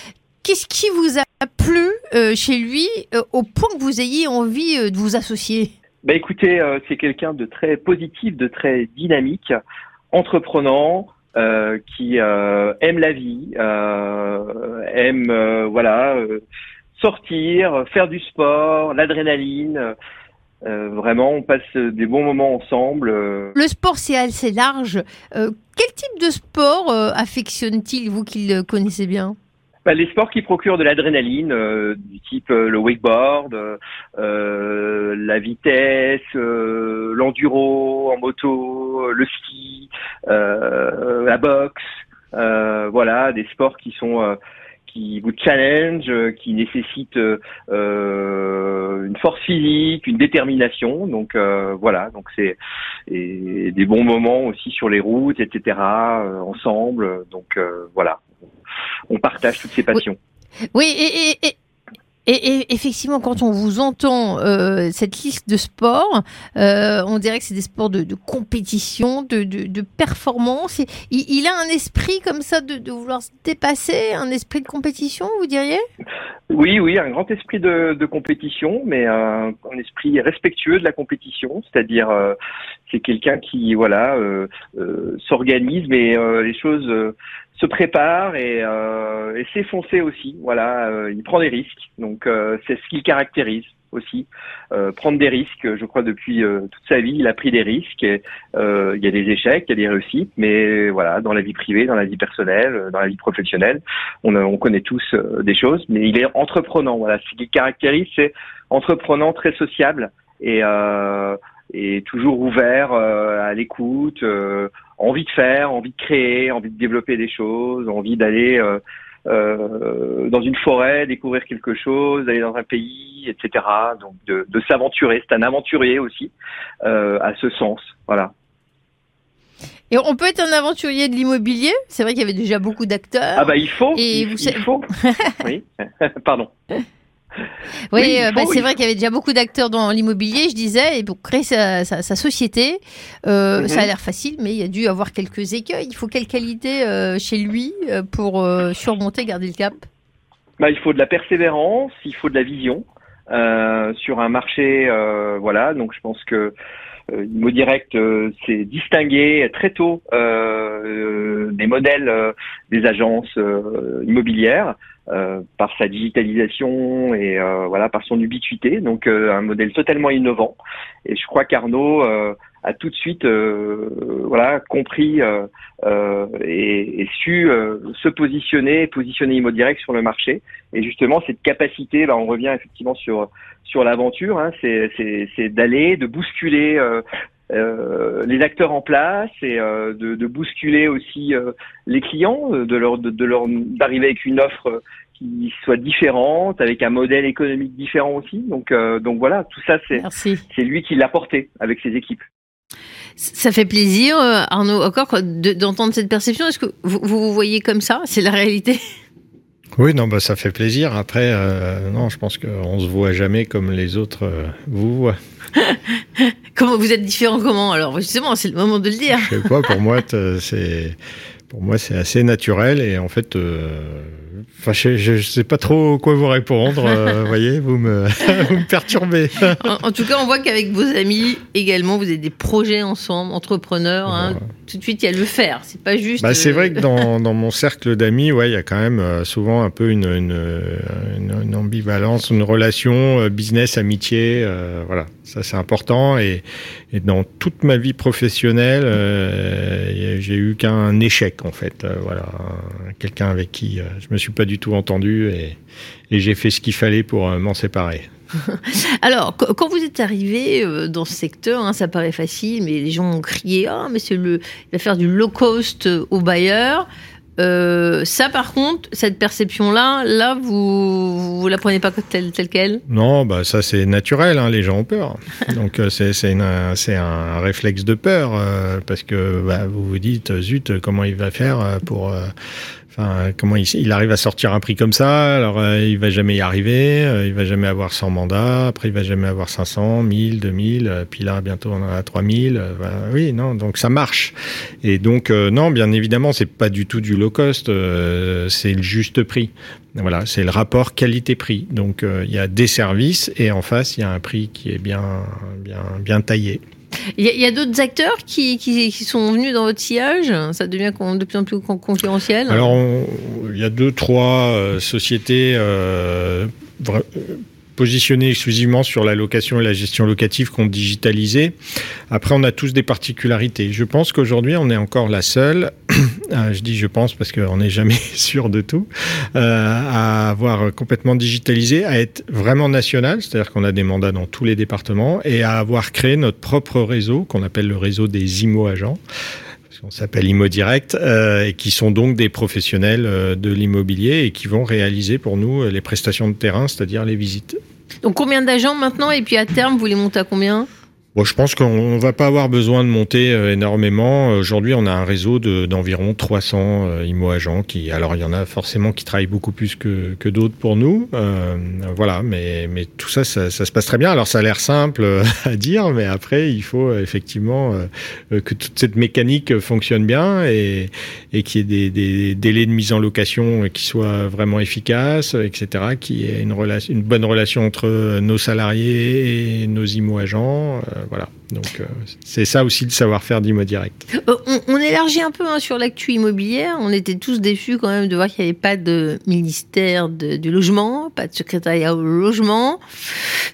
Qu'est-ce qui vous a plu euh, chez lui au point que vous ayez envie de vous associer? Bah écoutez, c'est quelqu'un de très positif, de très dynamique, entreprenant, qui aime la vie, aime voilà sortir, faire du sport, l'adrénaline. Euh, vraiment, on passe des bons moments ensemble. euh. Le sport, c'est assez large. Euh, quel type de sport euh, affectionne-t-il, vous qui le connaissez bien? Bah, les sports qui procurent de l'adrénaline, du type le wakeboard, la vitesse, l'enduro en moto, le ski, la boxe, voilà, des sports qui sont qui vous challenge, euh, qui nécessitent euh, euh, une force physique, une détermination. Donc euh, voilà, donc c'est des bons moments aussi sur les routes, etc. euh, ensemble. Donc voilà, on partage toutes ces passions. Oui, et, et, et, et- et effectivement, quand on vous entend euh, cette liste de sports, euh, on dirait que c'est des sports de, de compétition, de, de, de performance. Il, il a un esprit comme ça de, vouloir se dépasser, un esprit de compétition, vous diriez? Oui, oui, un grand esprit de, de compétition, mais un, un esprit respectueux de la compétition, c'est-à-dire euh, c'est quelqu'un qui voilà euh, euh, s'organise, mais euh, les choses euh, se préparent et, euh, et aussi. Voilà, il prend des risques, donc c'est ce qui le caractérise aussi. Euh, prendre des risques, je crois depuis euh, toute sa vie, il a pris des risques. Et, euh, il y a des échecs, il y a des réussites, mais voilà, dans la vie privée, dans la vie personnelle, dans la vie professionnelle, on, on connaît tous des choses, mais il est entreprenant. Voilà, ce qui le caractérise, c'est entreprenant, très sociable et, et toujours ouvert euh, à l'écoute, euh, envie de faire, envie de créer, envie de développer des choses, envie d'aller euh, dans une forêt, découvrir quelque chose, d'aller dans un pays, etc. Donc de, de s'aventurer. C'est un aventurier aussi, à ce sens. Voilà. Et on peut être un aventurier de l'immobilier? C'est vrai qu'il y avait déjà beaucoup d'acteurs. Ah bah il faut. Et il, vous il faut. oui. Pardon. Oui, euh, bah, faut, c'est vrai qu'il y avait déjà beaucoup d'acteurs dans l'immobilier, je disais, et pour créer sa, sa- sa société, euh, Mhm. ça a l'air facile, mais il y a dû avoir quelques écueils. Il faut quelle qualité euh, chez lui pour surmonter, garder le cap? Bah, il faut de la persévérance, il faut de la vision sur un marché, voilà. Donc je pense que euh, Immo Direct euh, s'est distingué très tôt euh, des modèles euh, des agences euh, immobilières euh, par sa digitalisation et euh, voilà par son ubiquité. Donc euh, un modèle totalement innovant. Et je crois qu'Arnaud euh, a tout de suite euh, voilà compris euh, euh, et, et su euh, se positionner, positionner Immo Direct sur le marché. Et justement, cette capacité, là, on revient effectivement sur sur l'aventure, hein, c'est c'est c'est d'aller, de bousculer euh, euh, les acteurs en place et euh, de, de bousculer aussi euh, les clients, de leur de, de leur d'arriver avec une offre qui soit différente, avec un modèle économique différent aussi. Donc euh, donc voilà, tout ça c'est lui qui l'a porté avec ses équipes. Ça fait plaisir, euh, Arnaud, encore de- d'entendre cette perception. Est-ce que vous, vous vous voyez comme ça? C'est la réalité? Oui, non, bah, ça fait plaisir. Après, euh, non, je pense qu'on se voit jamais comme les autres euh, vous voient. Comment vous êtes différent Comment? Alors justement, c'est le moment de le dire. Je sais pas, pour moi, c'est, pour moi, c'est assez naturel et en fait, euh, enfin, je, je sais pas trop quoi vous répondre. euh, vous voyez, vous me, vous me perturbez. En, en tout cas, on voit qu'avec vos amis également, vous avez des projets ensemble, entrepreneurs. hein. Voilà. Tout de suite, il y a le faire. C'est pas juste. Bah, c'est euh, vrai que dans, dans mon cercle d'amis, ouais, il y a quand même euh, souvent un peu une, une, une, une ambivalence, une relation business, amitié, voilà, ça c'est important. Et, et dans toute ma vie professionnelle, j'ai eu qu'un échec en fait, voilà, un- quelqu'un avec qui je me suis pas du tout entendu et, et j'ai fait ce qu'il fallait pour euh, m'en séparer. Alors, qu- quand vous êtes arrivé euh, dans ce secteur, hein, ça paraît facile, mais les gens ont crié Ah, mais c'est le, il va faire du low cost euh, au bailleur. Euh, ça, par contre, cette perception-là, là, vous, vous la prenez pas telle, telle qu'elle? Non, bah ça c'est naturel. Hein, les gens ont peur. Donc c'est un réflexe de peur euh, parce que bah, vous vous dites zut comment il va faire pour euh, Comment il, il arrive à sortir un prix comme ça? Alors, euh, il va jamais y arriver. euh, il va jamais avoir 100 mandats. Après, il va jamais avoir 500, 1000, 2000. euh, puis là, bientôt, on en a 3000. euh, voilà. oui, non. Donc, ça marche. Et donc, euh, non, bien évidemment, c'est pas du tout du low cost. euh, c'est le juste prix. Voilà, c'est le rapport qualité-prix. Donc, euh, il y a des services et en face, il y a un prix qui est bien, bien, bien taillé. Il y a, d'autres acteurs qui, sont venus dans votre sillage Ça devient de plus en plus con- concurrentiel Alors, il y a deux, trois euh, sociétés euh, positionnées exclusivement sur la location et la gestion locative qu'on digitalisé. Après, on a tous des particularités. Je pense qu'aujourd'hui, on est encore la seule, euh, je dis je pense parce qu'on n'est jamais sûr de tout, euh, à avoir complètement digitalisé, à être vraiment national, c'est-à-dire qu'on a des mandats dans tous les départements, et à avoir créé notre propre réseau, qu'on appelle le réseau des IMO-agents on s'appelle Imo Direct, euh, et qui sont donc des professionnels euh, de l'immobilier et qui vont réaliser pour nous euh, les prestations de terrain, c'est-à-dire les visites. Donc combien d'agents maintenant Et puis à terme, vous les montez à combien? Bon, je pense qu'on va pas avoir besoin de monter euh, énormément. Aujourd'hui, on a un réseau de- d'environ 300 euh, IMO-agents qui, alors il y en a forcément qui travaillent beaucoup plus que, que d'autres pour nous. Euh, voilà, mais, mais tout ça, ça, ça se passe très bien. Alors ça a l'air simple euh, à dire, mais après, il faut euh, effectivement euh, euh, que toute cette mécanique euh, fonctionne bien et, et qu'il y ait des, des délais de mise en location euh, qui soient vraiment efficaces, euh, etc. Qu'il y ait une, une bonne relation entre euh, nos salariés et nos IMO-agents. euh, voilà. Donc, euh, c'est ça aussi le savoir-faire d'Imo Direct. Euh, on, on élargit un peu hein, sur l'actu immobilière. On était tous déçus quand même de voir qu'il n'y avait pas de ministère de- du logement, pas de secrétariat au logement.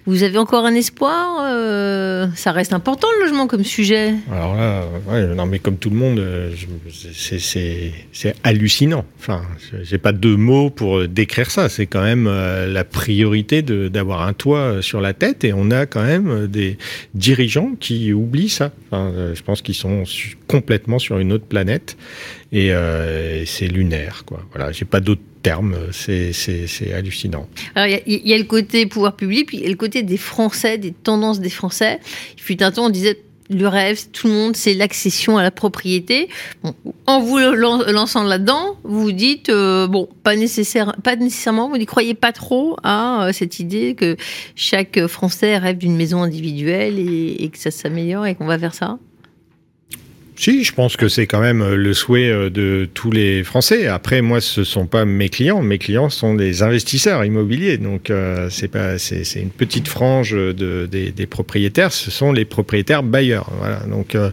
Vous avez encore un espoir euh, Ça reste important le logement comme sujet. Alors là, ouais, non, mais comme tout le monde, c'est- hallucinant. Enfin, j'ai pas de mots pour décrire ça. C'est quand même la priorité d'avoir un toit sur la tête et on a quand même des dirigeants qui oublient ça. Euh, je pense qu'ils sont complètement sur une autre planète et, euh, et c'est lunaire, quoi. Voilà, j'ai pas d'autres termes. C'est c'est- hallucinant. Alors, il y y, a le côté pouvoir public, puis il y a le côté des Français, des tendances des Français. Il fut un temps, on disait le rêve, tout le monde, c'est l'accession à la propriété. En vous lan- lançant là-dedans, vous dites, euh, bon, pas, nécessaire, pas nécessairement, vous n'y croyez pas trop à euh, cette idée que chaque Français rêve d'une maison individuelle et, et que ça s'améliore et qu'on va vers ça? Si, je pense que c'est quand même euh, le souhait euh, de tous les Français. Après, moi, ce sont pas mes clients. Mes clients sont des investisseurs immobiliers. Donc, euh, c'est pas, c'est, une petite frange de, des, des propriétaires. Ce sont les propriétaires bailleurs. Voilà. Donc, euh,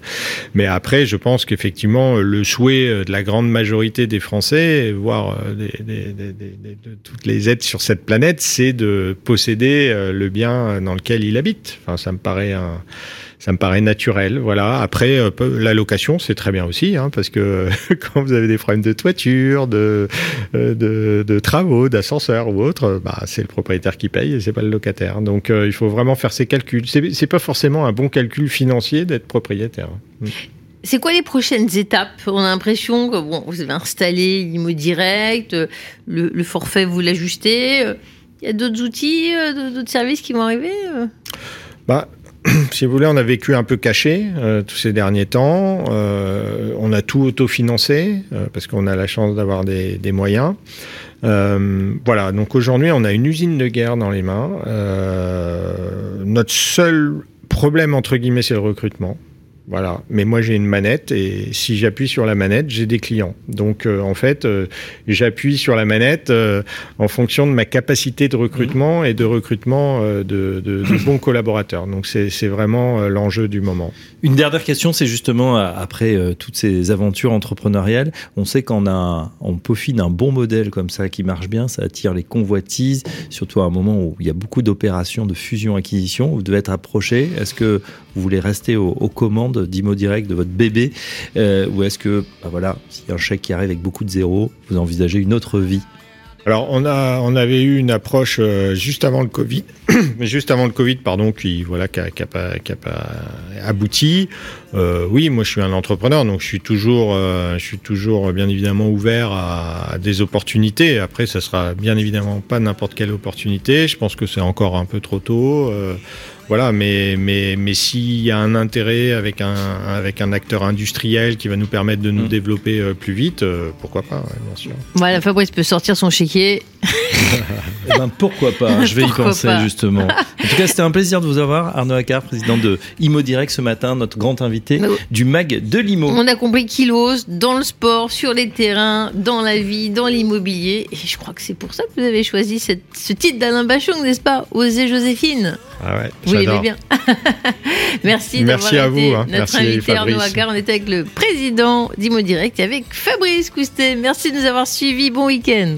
mais après, je pense qu'effectivement, le souhait euh, de la grande majorité des Français, voire des, des, de toutes les êtres sur cette planète, c'est de posséder le bien dans lequel il habite. Enfin, ça me paraît un ça me paraît naturel, voilà. Après, euh, la location, c'est très bien aussi, hein, parce que quand vous avez des problèmes de toiture, de, euh, de, de travaux, d'ascenseur ou autre, bah, c'est le propriétaire qui paye et c'est pas le locataire. Donc, euh, il faut vraiment faire ses calculs. C'est pas forcément un bon calcul financier d'être propriétaire. C'est quoi les prochaines étapes? On a l'impression que bon, vous avez installé l'IMO direct, le, le forfait, vous l'ajustez. Il y a d'autres outils, d'autres services qui vont arriver? Bah, si vous voulez, on a vécu un peu caché euh, tous ces derniers temps. Euh, on a tout autofinancé euh, parce qu'on a la chance d'avoir des, moyens. Voilà, donc aujourd'hui, on a une usine de guerre dans les mains. Notre seul problème, entre guillemets, c'est le recrutement. Voilà, mais moi j'ai une manette et si j'appuie sur la manette, j'ai des clients. Donc euh, en fait, euh, j'appuie sur la manette euh, en fonction de ma capacité de recrutement et de recrutement euh, de, de- de bons collaborateurs. Donc c'est vraiment euh, l'enjeu du moment. Une dernière question, c'est justement euh, après toutes ces aventures entrepreneuriales, on sait qu'on a, on peaufine un bon modèle comme ça qui marche bien, ça attire les convoitises, surtout à un moment où il y a beaucoup d'opérations de fusion-acquisition. Vous devez être approché. Est-ce que vous voulez rester aux, commandes d'Imo Direct de votre bébé, euh, ou est-ce que, bah voilà, s'il y a un chèque qui arrive avec beaucoup de zéros, vous envisagez une autre vie? Alors on a on avait eu une approche euh, juste avant le Covid juste avant le Covid, pardon, qui voilà, qui qui a pas abouti. Euh, oui, moi je suis un entrepreneur, donc je suis toujours, euh, je suis toujours bien évidemment ouvert à, à, des opportunités. Après, ça sera bien évidemment pas n'importe quelle opportunité. Je pense que c'est encore un peu trop tôt. Euh, voilà, mais mais mais s'il y a un intérêt avec un avec un acteur industriel qui va nous permettre de nous mmh. développer euh, plus vite, euh, pourquoi pas, ouais, bien sûr. Voilà, Fabrice peut sortir son chéquier. eh ben pourquoi pas Je vais y penser pas. justement. En tout cas, c'était un plaisir de vous avoir, Arnaud Accard, président de Imo Direct ce matin, notre grand invité du mag de l'Imo. On a compris qu'il ose dans le sport, sur les terrains, dans la vie, dans l'immobilier. Et je crois que c'est pour ça que vous avez choisi cette, ce titre d'Alain Bachung, n'est-ce pas Osez Joséphine. Ah ouais. Vous l'aimez bien. Merci Merci à vous. Hein. Notre Merci invité Arnaud Accard. On était avec le président d'Imo Direct et avec Fabrice Coustet. Merci de nous avoir suivis. Bon week-end.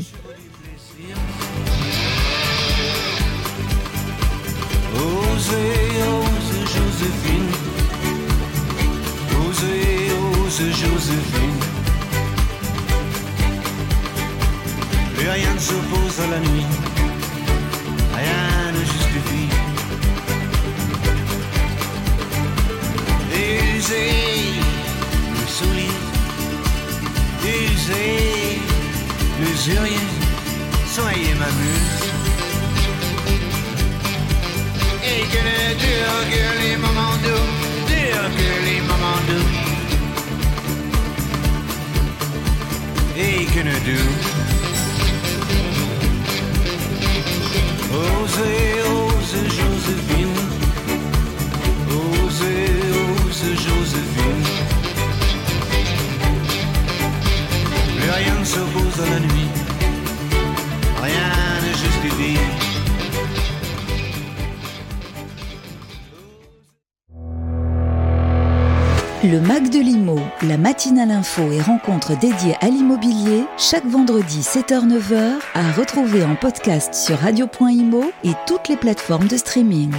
Osez, Joséphine. Plus rien ne s'oppose à la nuit. Rien ne justifie. Usez le soulier. Usez l'usurier. Soyez ma muse. Et que ne durent que les moments doux, durent que les moments doux. Que ne doux. Osez, osez, Joséphine. Osez, osez, Joséphine. Plus rien ne s'oppose à la nuit. Rien ne justifie. Le Mac de l'Imo, la matinale info et rencontre dédiée à l'immobilier, chaque vendredi 7h-9h, à retrouver en podcast sur radio.imo et toutes les plateformes de streaming.